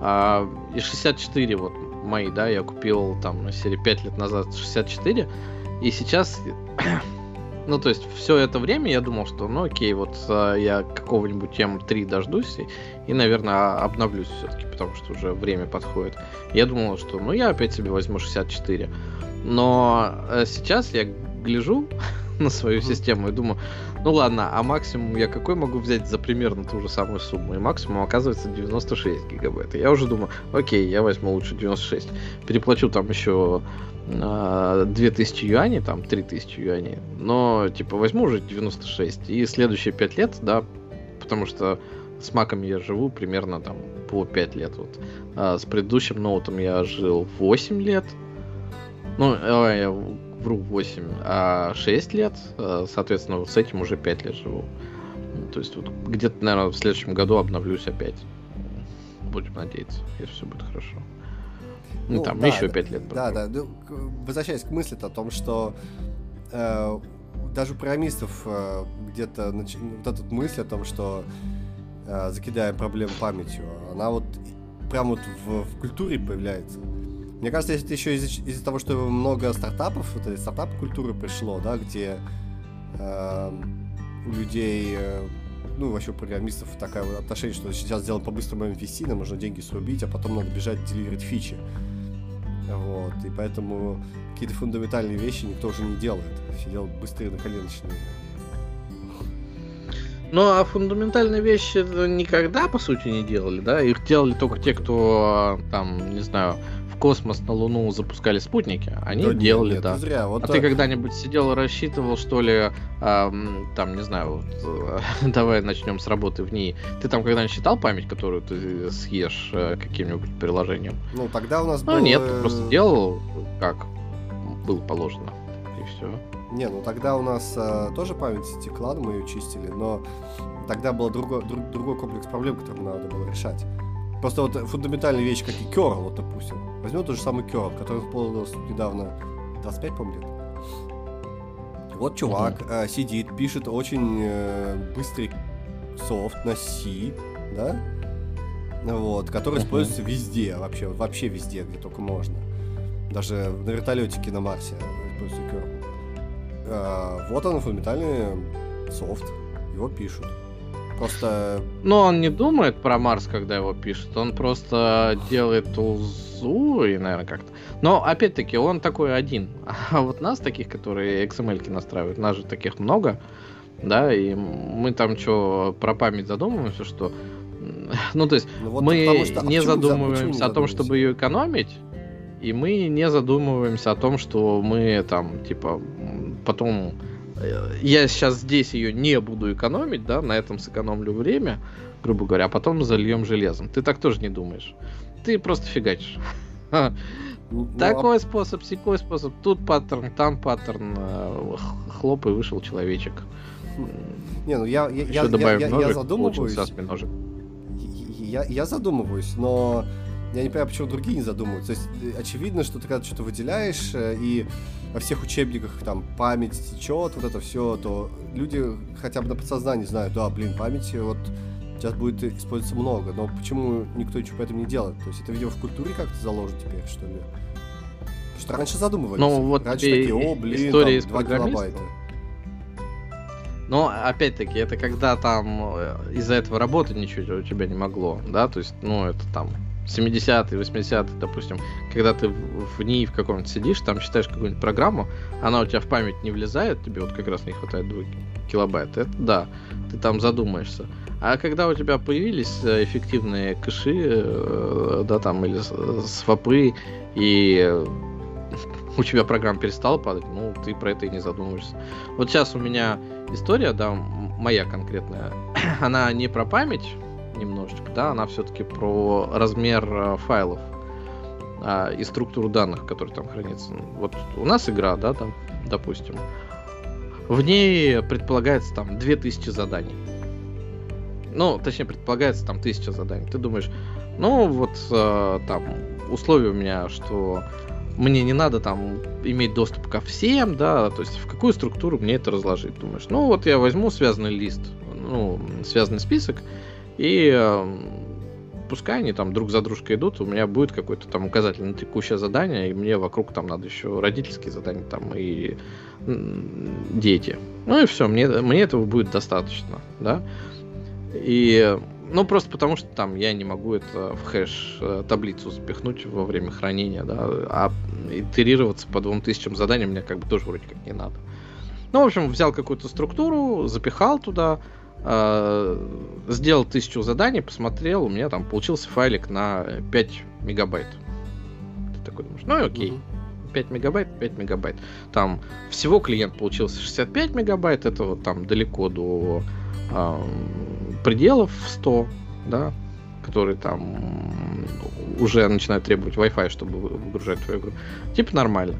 А, и 64 вот мои, да, я купил там на серии 5 лет назад 64. И сейчас, ну то есть все это время я думал, что ну окей, вот а, я какого-нибудь М3 дождусь и, и наверное, обновлюсь все-таки, потому что уже время подходит. Я думал, что ну я опять себе возьму 64. Но э, сейчас я гляжу на свою систему и думаю, ну ладно, а максимум я какой могу взять за примерно ту же самую сумму? И максимум оказывается 96 гигабайт. И я уже думаю, окей, я возьму лучше 96. Переплачу там еще 2000 юаней, там 3000 юаней. Но, типа, возьму уже 96. И следующие 5 лет, да, потому что с маками я живу примерно там по 5 лет. Вот. А с предыдущим ноутом я жил 8 лет. Ну, я вру 8, а 6 лет, э, соответственно, вот с этим уже 5 лет живу. То есть вот где-то, наверное, в следующем году обновлюсь опять. Будем надеяться, если все будет хорошо. Ну, ну там да, еще 5 лет. Да, да. Ну, возвращаясь к мысли о том, что э, даже у программистов э, где-то нач... вот эта мысль о том, что э, закидаем проблем памятью, она вот прям вот в, в культуре появляется. Мне кажется, это еще из- из-за того, что много стартапов, вот этой стартап-культуры пришло, да, где э, у людей, э, ну, вообще у программистов такое вот отношение, что сейчас сделаем по-быстрому MVC, нам нужно деньги срубить, а потом надо бежать деливерить фичи. Вот, и поэтому какие-то фундаментальные вещи никто уже не делает. Все делают на коленочные. Ну, а фундаментальные вещи никогда, по сути, не делали, да? Их делали только те, кто, там, не знаю, в космос на Луну запускали спутники, они да делали, нет, да. Зря. Вот а так... ты когда-нибудь сидел и рассчитывал, что ли, э, там, не знаю, вот, э, давай начнем с работы в ней. Ты там когда-нибудь считал память, которую ты съешь э, каким-нибудь приложением? Ну, тогда у нас ну, был... нет, ты просто делал как было положено, и все. Не, ну тогда у нас э, тоже память текла, мы ее чистили, но тогда был другой, друг, другой комплекс проблем, которые надо было решать. Просто вот фундаментальная вещь, как и Curl, вот, допустим. Возьмем тот же самый Curl, который исполнился недавно 25, по-моему, лет. Вот чувак mm-hmm. э, сидит, пишет очень э, быстрый софт на C, да? Вот, который uh-huh. используется везде, вообще, вообще везде, где только можно. Даже на вертолетике на Марсе используется Curl. Э, вот он, фундаментальный софт, его пишут. Просто... Но он не думает про Марс, когда его пишет. Он просто делает тулзу и, наверное, как-то. Но, опять-таки, он такой один. А вот нас, таких, которые XML-ки настраивают, нас же таких много. Да, и мы там что, про память задумываемся, что... Ну, то есть, ну, вот мы что, а не задумываемся о том, чтобы ее экономить, и мы не задумываемся о том, что мы там, типа, потом я сейчас здесь ее не буду экономить, да, на этом сэкономлю время, грубо говоря, а потом зальем железом. Ты так тоже не думаешь. Ты просто фигачишь. Ну, Такой а... способ, секой способ. Тут паттерн, там паттерн. Э, хлоп и вышел человечек. Не, ну я, я, я, я, я, я задумываюсь. Я, я задумываюсь, но я не понимаю, почему другие не задумываются. То есть э, очевидно, что ты когда что-то выделяешь, э, и во всех учебниках там память течет, вот это все, то люди хотя бы на подсознании знают, да, блин, памяти вот сейчас будет использоваться много, но почему никто ничего по этому не делает? То есть это, видимо, в культуре как-то заложено теперь, что ли? Потому что раньше задумывались. Ну, вот раньше такие, о, блин, история там, 2 килобайта. Но опять-таки, это когда там э, из-за этого работать ничего у тебя не могло, да, то есть, ну, это там 70-е, 80-е, допустим, когда ты в, ней в каком-то сидишь, там читаешь какую-нибудь программу, она у тебя в память не влезает, тебе вот как раз не хватает 2 килобайт, это да, ты там задумаешься. А когда у тебя появились э, эффективные кэши, э, да, там, или свопы, и у тебя программа перестала падать, ну, ты про это и не задумываешься. Вот сейчас у меня история, да, моя конкретная, она не про память, немножечко, да, она все-таки про размер э, файлов а, и структуру данных, которые там хранятся. Вот у нас игра, да, там, допустим, в ней предполагается там 2000 заданий. Ну, точнее, предполагается там 1000 заданий. Ты думаешь, ну, вот э, там условие у меня, что мне не надо там иметь доступ ко всем, да, то есть в какую структуру мне это разложить, думаешь, ну вот я возьму связанный лист, ну, связанный список, и э, пускай они там друг за дружкой идут, у меня будет какой-то там указатель на текущее задание, и мне вокруг там надо еще родительские задания там и дети. Ну и все, мне, мне этого будет достаточно, да. И ну, просто потому что там я не могу это в хэш э, таблицу запихнуть во время хранения, да, а итерироваться по двум тысячам заданий мне как бы тоже вроде как не надо. Ну, в общем, взял какую-то структуру, запихал туда, сделал тысячу заданий, посмотрел, у меня там получился файлик на 5 мегабайт. Ты такой думаешь, ну окей. Угу. 5 мегабайт, 5 мегабайт. Там всего клиент получился 65 мегабайт, это вот там далеко до э, пределов 100, да, которые там уже начинают требовать Wi-Fi, чтобы выгружать твою игру. Типа нормально.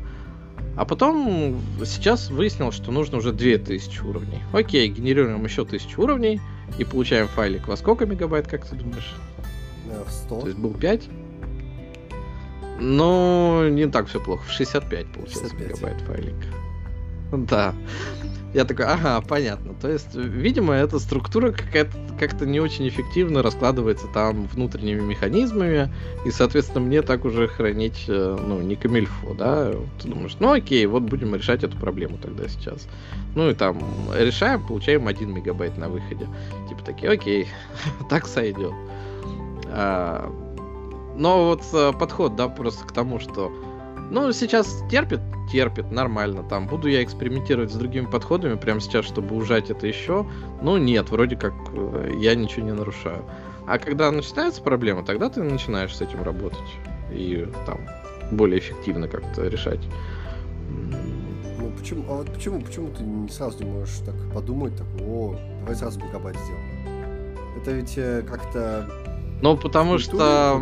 А потом сейчас выяснилось, что нужно уже 2000 уровней. Окей, генерируем еще 1000 уровней и получаем файлик во сколько мегабайт, как ты думаешь? В 100. То есть был 5? Но не так все плохо. В 65 получился 65. мегабайт файлик. Да. Я такой, ага, понятно. То есть, видимо, эта структура какая-то как-то не очень эффективно раскладывается там внутренними механизмами, и, соответственно, мне так уже хранить, э, ну, не камильфо, да? Ты думаешь, ну окей, вот будем решать эту проблему тогда сейчас. Ну и там решаем, получаем 1 мегабайт на выходе. Типа такие, окей, так сойдет. А, но вот э, подход, да, просто к тому, что ну, сейчас терпит, терпит, нормально. Там буду я экспериментировать с другими подходами прямо сейчас, чтобы ужать это еще. Ну, нет, вроде как э, я ничего не нарушаю. А когда начинается проблема, тогда ты начинаешь с этим работать. И там более эффективно как-то решать. Ну почему, а вот почему, почему ты не сразу не можешь так подумать, так, о, давай сразу мегабайт сделаем? Это ведь э, как-то... Ну, потому что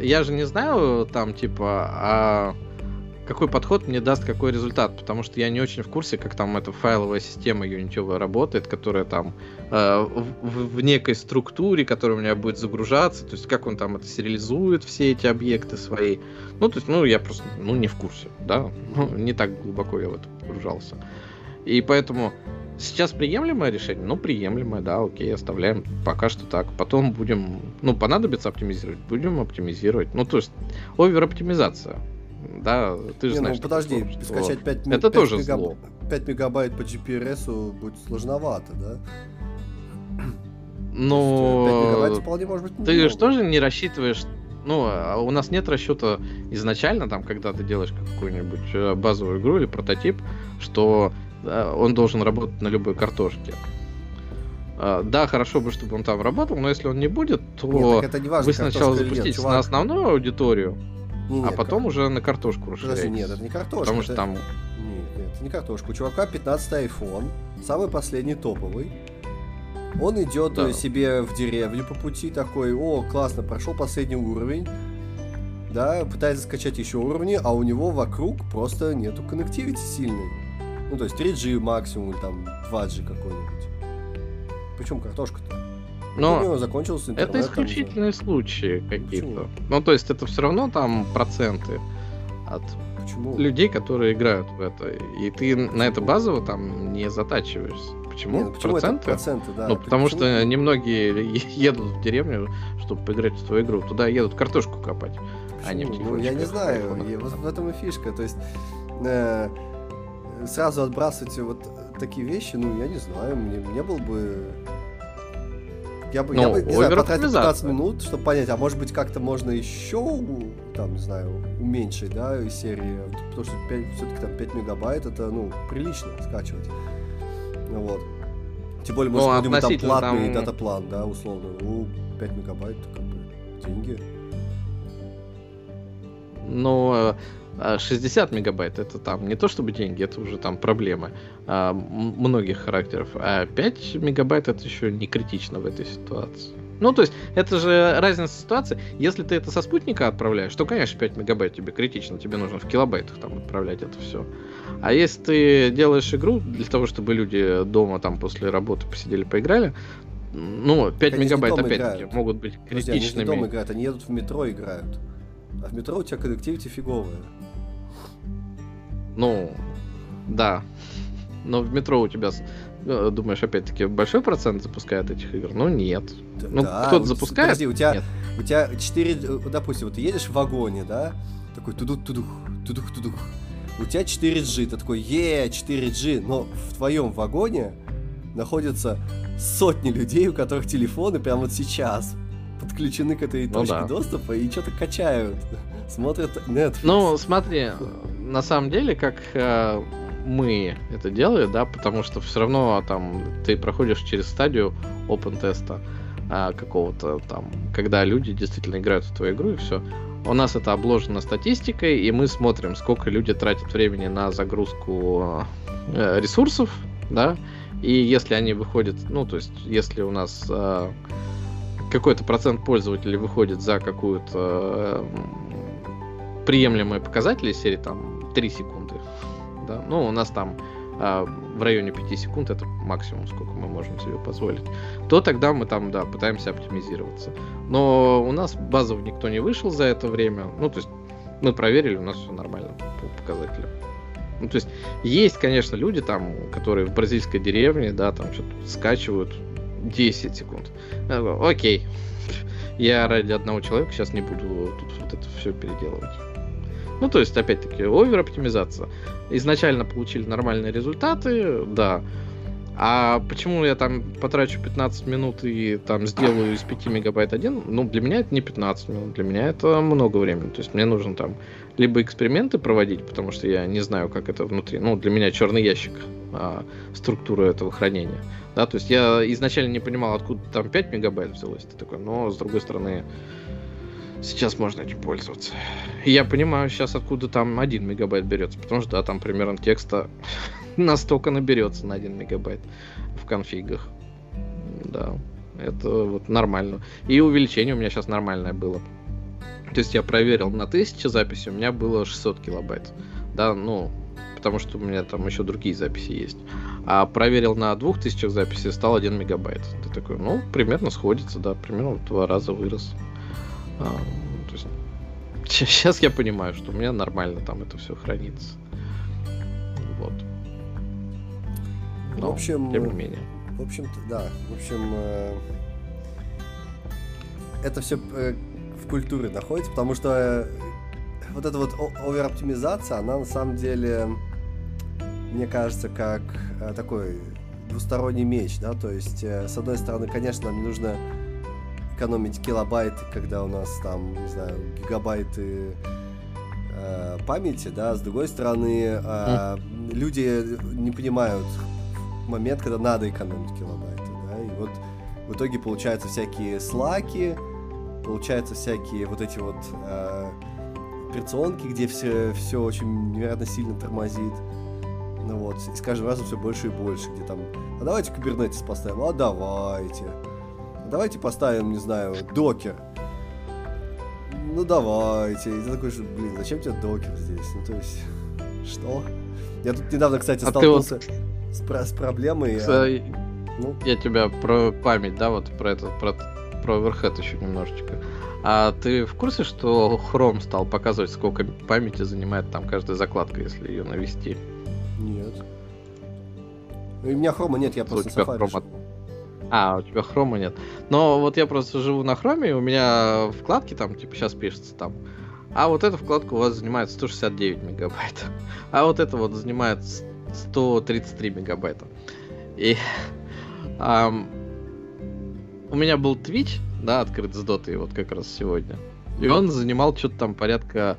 я же не знаю там, типа, а какой подход мне даст какой результат, потому что я не очень в курсе, как там эта файловая система юнитевая работает, которая там э, в, в некой структуре, которая у меня будет загружаться, то есть как он там это сериализует все эти объекты свои. Ну, то есть, ну, я просто, ну, не в курсе, да, ну, не так глубоко я в это погружался. И поэтому Сейчас приемлемое решение? Ну, приемлемое, да, окей, оставляем пока что так. Потом будем, ну, понадобится оптимизировать, будем оптимизировать. Ну, то есть, овер-оптимизация. Да, ты же Не, ну, знаешь. Ну, подожди, такое, скачать 5, Это 5 тоже мегаб... зло. 5 мегабайт по GPRS будет сложновато, да? Ну, ты же тоже не рассчитываешь ну, а у нас нет расчета изначально, там, когда ты делаешь какую-нибудь э, базовую игру или прототип, что он должен работать на любой картошке. А, да, хорошо бы, чтобы он там работал, но если он не будет, то нет, это не важно, вы сначала запустите нет, на основную аудиторию, не, а потом кар... уже на картошку расширяете. Подожди, нет, это не картошка. Потому что это... там... Нет, нет, это не картошка. У чувака 15 iPhone, самый последний топовый. Он идет да. себе в деревню по пути такой, о, классно, прошел последний уровень. Да, пытается скачать еще уровни, а у него вокруг просто нету коннективити сильной. Ну, то есть 3G максимум, или там 2G какой-нибудь. Причем картошка-то. Но у него закончился интернет, это исключительные случаи какие-то. Ну, то есть это все равно там проценты от Почему? людей, которые играют в это. И ты Почему? на это базово там не затачиваешься. Почему? Не, ну почему проценты? проценты да. Ну, потому почему? что немногие едут в деревню, чтобы поиграть в твою игру. Туда едут картошку копать, почему? а не в Ну, я не знаю, вот в этом и фишка. То есть э, сразу отбрасывать вот такие вещи, ну, я не знаю, мне не был бы... Я бы, ну, я бы не знаю, потратил 15 минут, чтобы понять, а может быть как-то можно еще, там, не знаю, уменьшить, да, из серии, потому что все-таки там 5 мегабайт, это, ну, прилично скачивать. Вот. Тем более, может, ну, у там платный там... дата-план, да, условно. Ну, 5 мегабайт, как бы, деньги. Ну, 60 а мегабайт это там не то чтобы деньги, это уже там проблемы а, многих характеров. А 5 мегабайт это еще не критично в этой ситуации. Ну, то есть, это же разница ситуации. Если ты это со спутника отправляешь, то, конечно, 5 мегабайт тебе критично. Тебе нужно в килобайтах там отправлять это все. А если ты делаешь игру для того, чтобы люди дома там после работы посидели, поиграли, ну, 5 так мегабайт опять-таки могут быть критичными. Подожди, они не дома играют, они едут в метро играют. А в метро у тебя коннективити фиговая. Ну, да. Но в метро у тебя, э, думаешь, опять-таки, большой процент запускает этих игр? Ну, нет. Ну, Да, кто-то вот запускает? Подожди, у тебя, Нет. у тебя 4, допустим, вот ты едешь в вагоне, да, такой тудух тудух тудух тудух у тебя 4G, ты такой, е, 4G, но в твоем вагоне находятся сотни людей, у которых телефоны прямо вот сейчас подключены к этой Ну точке да. доступа и что-то качают, смотрят Netflix. Ну, смотри, на самом деле, как э, мы это делаем, да, потому что все равно там ты проходишь через стадию open теста а, какого-то там, когда люди действительно играют в твою игру и все. У нас это обложено статистикой, и мы смотрим, сколько люди тратят времени на загрузку э, ресурсов, да, и если они выходят, ну, то есть, если у нас э, какой-то процент пользователей выходит за какую-то э, приемлемые показатели серии там 3 секунды. Да? Ну, у нас там а, в районе 5 секунд это максимум, сколько мы можем себе позволить. То тогда мы там, да, пытаемся оптимизироваться. Но у нас базово никто не вышел за это время. Ну, то есть мы проверили, у нас все нормально по показателям. Ну, то есть есть, конечно, люди там, которые в бразильской деревне, да, там что-то скачивают 10 секунд. Окей. Я ради одного человека сейчас не буду тут вот это все переделывать. Ну, то есть, опять-таки, овер-оптимизация. Изначально получили нормальные результаты, да. А почему я там потрачу 15 минут и там сделаю из 5 мегабайт один? Ну, для меня это не 15 минут, для меня это много времени. То есть мне нужно там либо эксперименты проводить, потому что я не знаю, как это внутри. Ну, для меня черный ящик а, структура этого хранения. Да, то есть я изначально не понимал, откуда там 5 мегабайт взялось. Ты такой, но с другой стороны, сейчас можно этим пользоваться. И я понимаю сейчас, откуда там 1 мегабайт берется, потому что да, там примерно текста настолько наберется на 1 мегабайт в конфигах. Да, это вот нормально. И увеличение у меня сейчас нормальное было. То есть я проверил на 1000 записей, у меня было 600 килобайт. Да, ну, потому что у меня там еще другие записи есть. А проверил на 2000 записей, стал 1 мегабайт. Ты такой, ну, примерно сходится, да, примерно в два раза вырос. А, то есть, сейчас я понимаю, что у меня нормально там это все хранится. Вот. в Но, общем, тем не менее. В общем-то, да. В общем, э, это все в культуре находится, потому что э, вот эта вот овер-оптимизация, она на самом деле, мне кажется, как э, такой двусторонний меч, да, то есть, э, с одной стороны, конечно, нам не нужно экономить килобайты, когда у нас там, не знаю, гигабайты э, памяти, да, с другой стороны, э, люди не понимают момент, когда надо экономить килобайты, да, и вот в итоге получаются всякие слаки, получаются всякие вот эти вот э, операционки, где все, все очень невероятно сильно тормозит. Ну вот, и с каждым разом все больше и больше, где там, а давайте Kubernetes поставим, а давайте. А давайте поставим, не знаю, докер. Ну давайте. И ты такой, же, блин, зачем тебе докер здесь? Ну то есть, что? Я тут недавно, кстати, А ты вот- столкнулся с, про- с проблемой. а, Кстати, ну, Я тебя про память, да, вот про это, про, про Overhead еще немножечко. А ты в курсе, что Chrome стал показывать, сколько памяти занимает там каждая закладка, если ее навести? Нет. У меня хрома нет, я просто Safari хрома-. А, у тебя хрома нет. Но вот я просто живу на хроме, у меня вкладки там, типа, сейчас пишется там. А вот эта вкладка у вас занимает 169 мегабайт. А вот это вот занимает с- 133 мегабайта. И ам, у меня был Twitch, да, открыт с дотой вот как раз сегодня. И он занимал что-то там порядка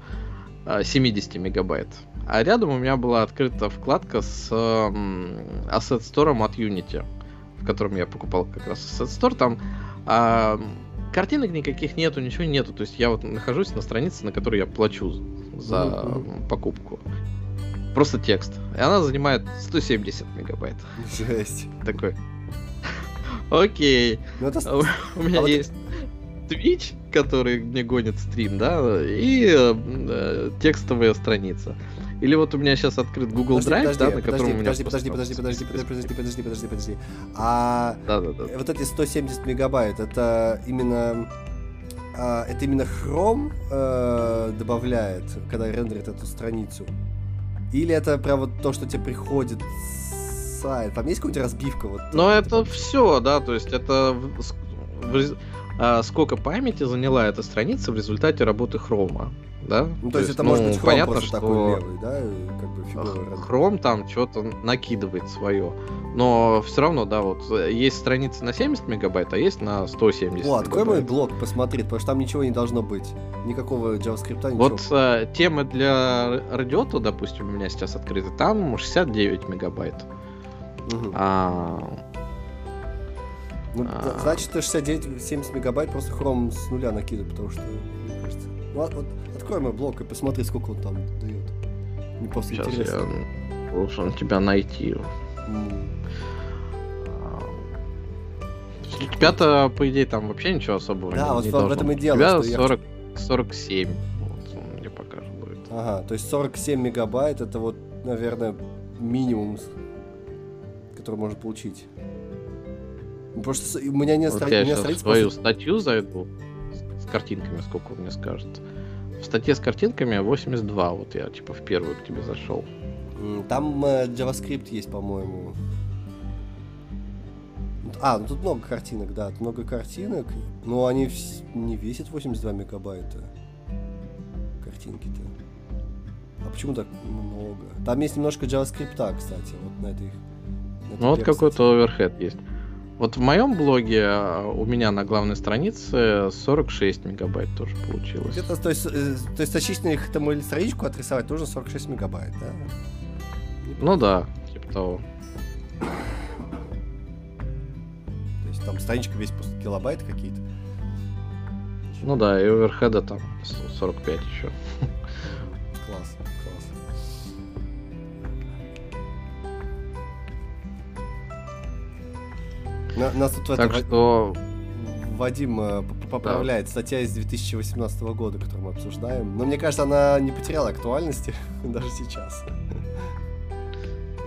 а, 70 мегабайт. А рядом у меня была открыта вкладка с ам, Asset Store от Unity, в котором я покупал как раз Asset Store. Там ам, картинок никаких нету, ничего нету. То есть я вот нахожусь на странице, на которой я плачу за Мгм. покупку. Просто текст. И она занимает 170 мегабайт. Жесть. Такой. Окей. Ну это... А У меня вот- есть Twitch, который мне гонит стрим, да, и э, текстовая страница. Или вот у меня сейчас открыт Google Подожди, Drive, подожди, да, на котором подожди, у меня подожди, подожди, подожди, подожди, подожди, подожди, подожди, подожди, подожди. А Да, да, да. вот эти 170 мегабайт, это именно а, это именно Chrome э, добавляет, когда рендерит эту страницу? Или это прям вот то, что тебе приходит с сайта? Там есть какая-нибудь разбивка? Вот, Но это все, да, то есть это в- а, сколько памяти заняла эта страница в результате работы хрома, да? Ну, то, есть, это может быть Chrome понятно, что такой левый, да? Как бы рендер. Chrome там что-то накидывает свое. Но все равно, да, вот э, есть страницы на 70 мегабайт, а есть на 170 О, открой мой мегабайт. блог, посмотри, потому что там ничего не должно быть. Никакого JavaScript, ничего. Вот э, темы для радиота, допустим, у меня сейчас открыты, там 69 мегабайт. Мгм. А, Ну, А. значит, 69-70 мегабайт просто Chrome с нуля накидывает, потому что, мне кажется... Ну, вот, вот открой мой блог и посмотри, сколько он там дает. Мне просто сейчас интересно. я должен тебя найти. А, У тебя-то, по идее, там вообще ничего особого Да, не, вот не в- в должно этом и дело, У тебя что я 40, 47. Вот он мне показывает. Ага, то есть 47 мегабайт это вот, наверное, минимум, который можно получить. Ну, Потому что у меня нет Вот я у меня сейчас свою просто- статью зайду с, с картинками, сколько мне скажет. В статье с картинками 82, вот я типа в первую к тебе зашел. Там э, JavaScript есть, по-моему. А, ну тут много картинок, да, много картинок, но они вс- не весят 82 мегабайта. Картинки-то. А почему так много? Там есть немножко JavaScript, кстати, вот на этой... Ну вот какой-то оверхед есть. Вот в моем блоге а, у меня на главной странице 46 мегабайт тоже получилось. Где-то, то есть, э, то есть очистить HTML страничку отрисовать нужно 46 мегабайт, да? Ну да, типа того. То есть там страничка весь просто килобайт какие-то. Ну да, и оверхеда там с- 45 еще. Класс. На- нас тут это Так Ва- что Вадим э, поправляет. Статья из 2018 года, которую мы обсуждаем. Но мне кажется, она не потеряла актуальности даже сейчас.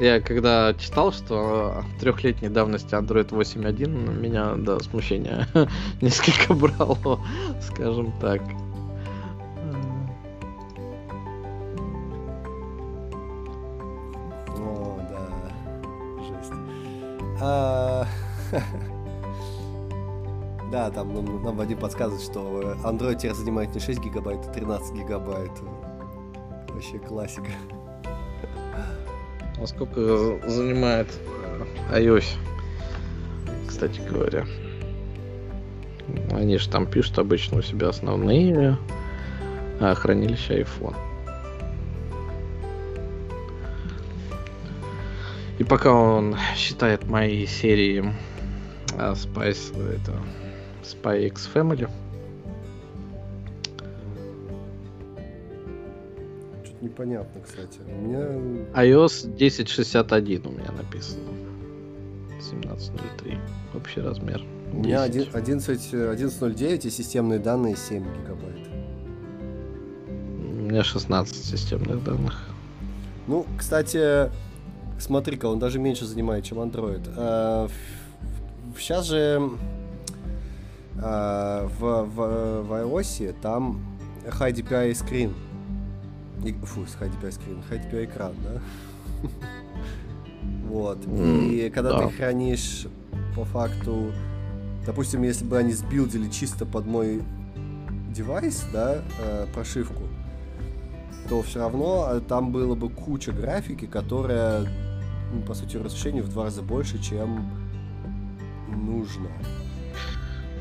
я когда читал, что трехлетней давности Android 8.1, меня до смущения несколько брало, скажем так. О, да. Жесть. А, Да, там нам, нам Вадим подсказывает, что Android теперь занимает не 6 гигабайт, а 13 гигабайт. Вообще классика. А сколько занимает э, iOS, кстати говоря? Они же там пишут обычно у себя основные а, хранилища iPhone. И пока он считает мои серии а, Spice, это Spy X Family, Что-то непонятно, кстати. У меня... iOS 1061 у меня написано. 17.03. Общий размер. У меня 10. один- 11 э, 11.09 и системные данные 7 гигабайт. У меня 16 системных данных. Ну, кстати, смотри-ка, он даже меньше занимает, чем Android. Сейчас же а, в, в, в iOS там High DPI screen. И- фу, High DPI screen, High DPI экран, да? Вот. И когда да. ты хранишь по факту, допустим, если бы они сбилдили чисто под мой девайс, да, э, прошивку, то все равно э, там было бы куча графики, которая, ну, по сути, разрешение в два раза больше, чем нужно.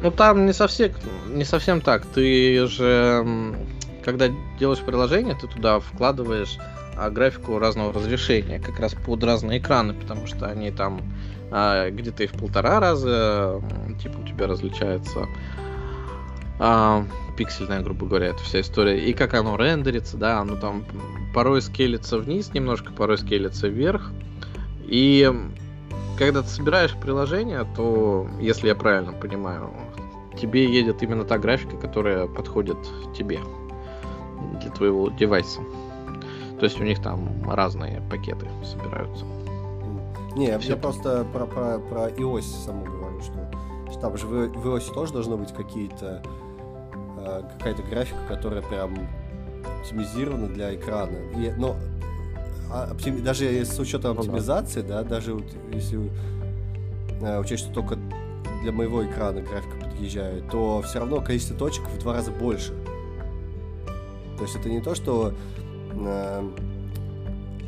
Ну там не совсем, не совсем так. Ты же, когда делаешь приложение, ты туда вкладываешь а, графику разного разрешения, как раз под разные экраны, потому что они там а, где-то и в полтора раза, типа у тебя различается а, пиксельная, грубо говоря, эта вся история. И как оно рендерится, да, оно там порой скелится вниз немножко, порой скелится вверх. И когда ты собираешь приложение, то, если я правильно понимаю, тебе едет именно та графика, которая подходит тебе для твоего девайса. То есть у них там разные пакеты собираются. Не, я- я просто про, про, про iOS саму говорю, что, что там же в, в iOS тоже должны быть какие-то э, какая-то графика, которая прям оптимизирована для экрана. И, но оптим, даже с учетом оптимизации, да, даже вот, если э, учесть, что только для моего экрана графика подъезжает, то все равно количество точек в два раза больше. То есть это не то, что э,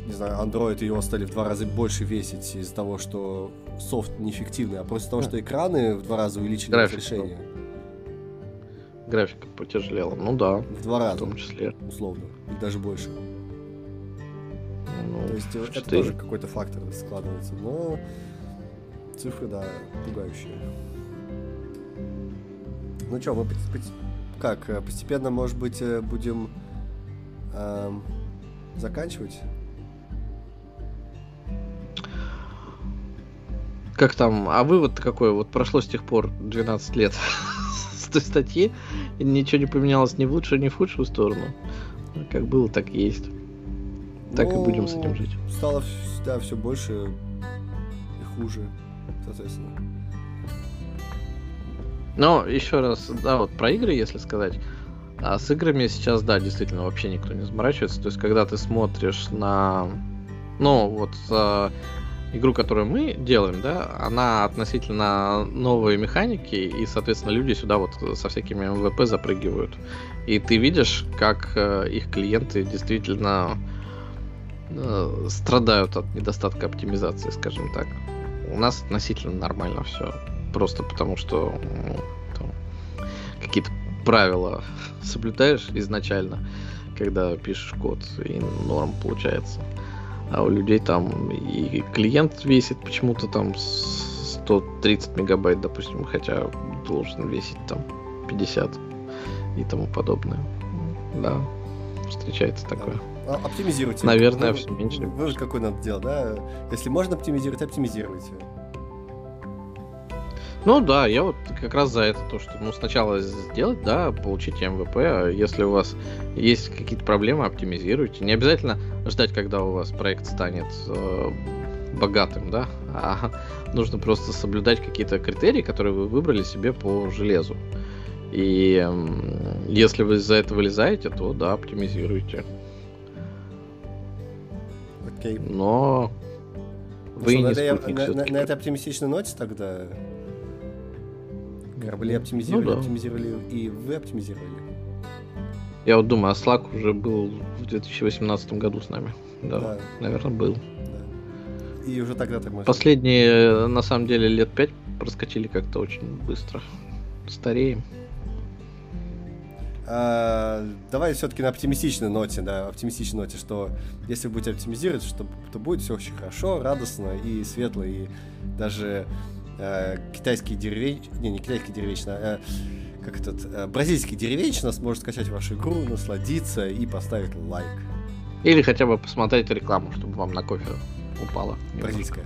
не знаю, Android и его стали в два раза больше весить из-за того, что софт неэффективный, а просто потому, что экраны в два раза увеличили График, разрешение. Графика потяжелела, ну да. В два раза. В том числе. Условно. И даже больше. Ну, То есть 4. это тоже какой-то фактор складывается, но цифры, да, пугающие. Ну что, мы как, э, постепенно, может быть, э, будем эм, заканчивать? Как там, а вывод какой? Вот прошло с тех пор 12 лет с той статьи, и ничего не поменялось ни в лучшую, ни в худшую сторону. Как было, так и есть. Так ну, и будем с этим жить. Стало да, все больше и хуже, соответственно. Но еще раз, да, вот про игры, если сказать. А с играми сейчас, да, действительно, вообще никто не заморачивается. То есть, когда ты смотришь на... Ну, вот а, игру, которую мы делаем, да, она относительно новые механики, и, соответственно, люди сюда вот со всякими МВП запрыгивают. И ты видишь, как э, их клиенты действительно э, страдают от недостатка оптимизации, скажем так. У нас относительно нормально все. Просто потому что ну, какие-то правила соблюдаешь изначально, когда пишешь код, и норм получается а у людей там и клиент весит почему-то там 130 мегабайт, допустим, хотя должен весить там 50 и тому подобное. Да, встречается такое. Оптимизируйте. Наверное, все меньше. Вывод какой надо делать, да? Если можно оптимизировать, оптимизируйте. Ну да, я вот как раз за это, то, что ну, сначала сделать, да, получить МВП, а если у вас есть какие-то проблемы, оптимизируйте. Не обязательно ждать, когда у вас проект станет э, богатым, да, а нужно просто соблюдать какие-то критерии, которые вы выбрали себе по железу. И э, если вы за это вылезаете, то да, оптимизируйте. Окей. Но ну, вы что, не на, на, на, на этой оптимистичной ноте тогда Корабли оптимизировали, ну, да. оптимизировали, и вы оптимизировали. Я вот думаю, а Slack уже был в 2018 году с нами. Да, да. наверное, был. Да. И уже тогда так можно. Последние, на самом деле, лет пять проскочили как-то очень быстро. Стареем. А, давай все-таки на оптимистичной ноте, да, оптимистичной ноте, что если вы будете оптимизировать, что, то будет все очень хорошо, радостно и светло, и даже э, китайский деревень... Не, не китайский деревенщина, а э, как этот, э, бразильский деревенщина сможет скачать вашу игру, насладиться и поставить лайк. Или хотя бы посмотреть рекламу, чтобы вам на кофе упала. Бразильская.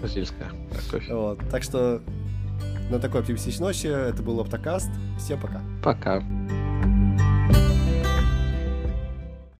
Бразильская. Вот, так что на такой оптимистичной ночи это был Оптокаст. Всем пока. Пока.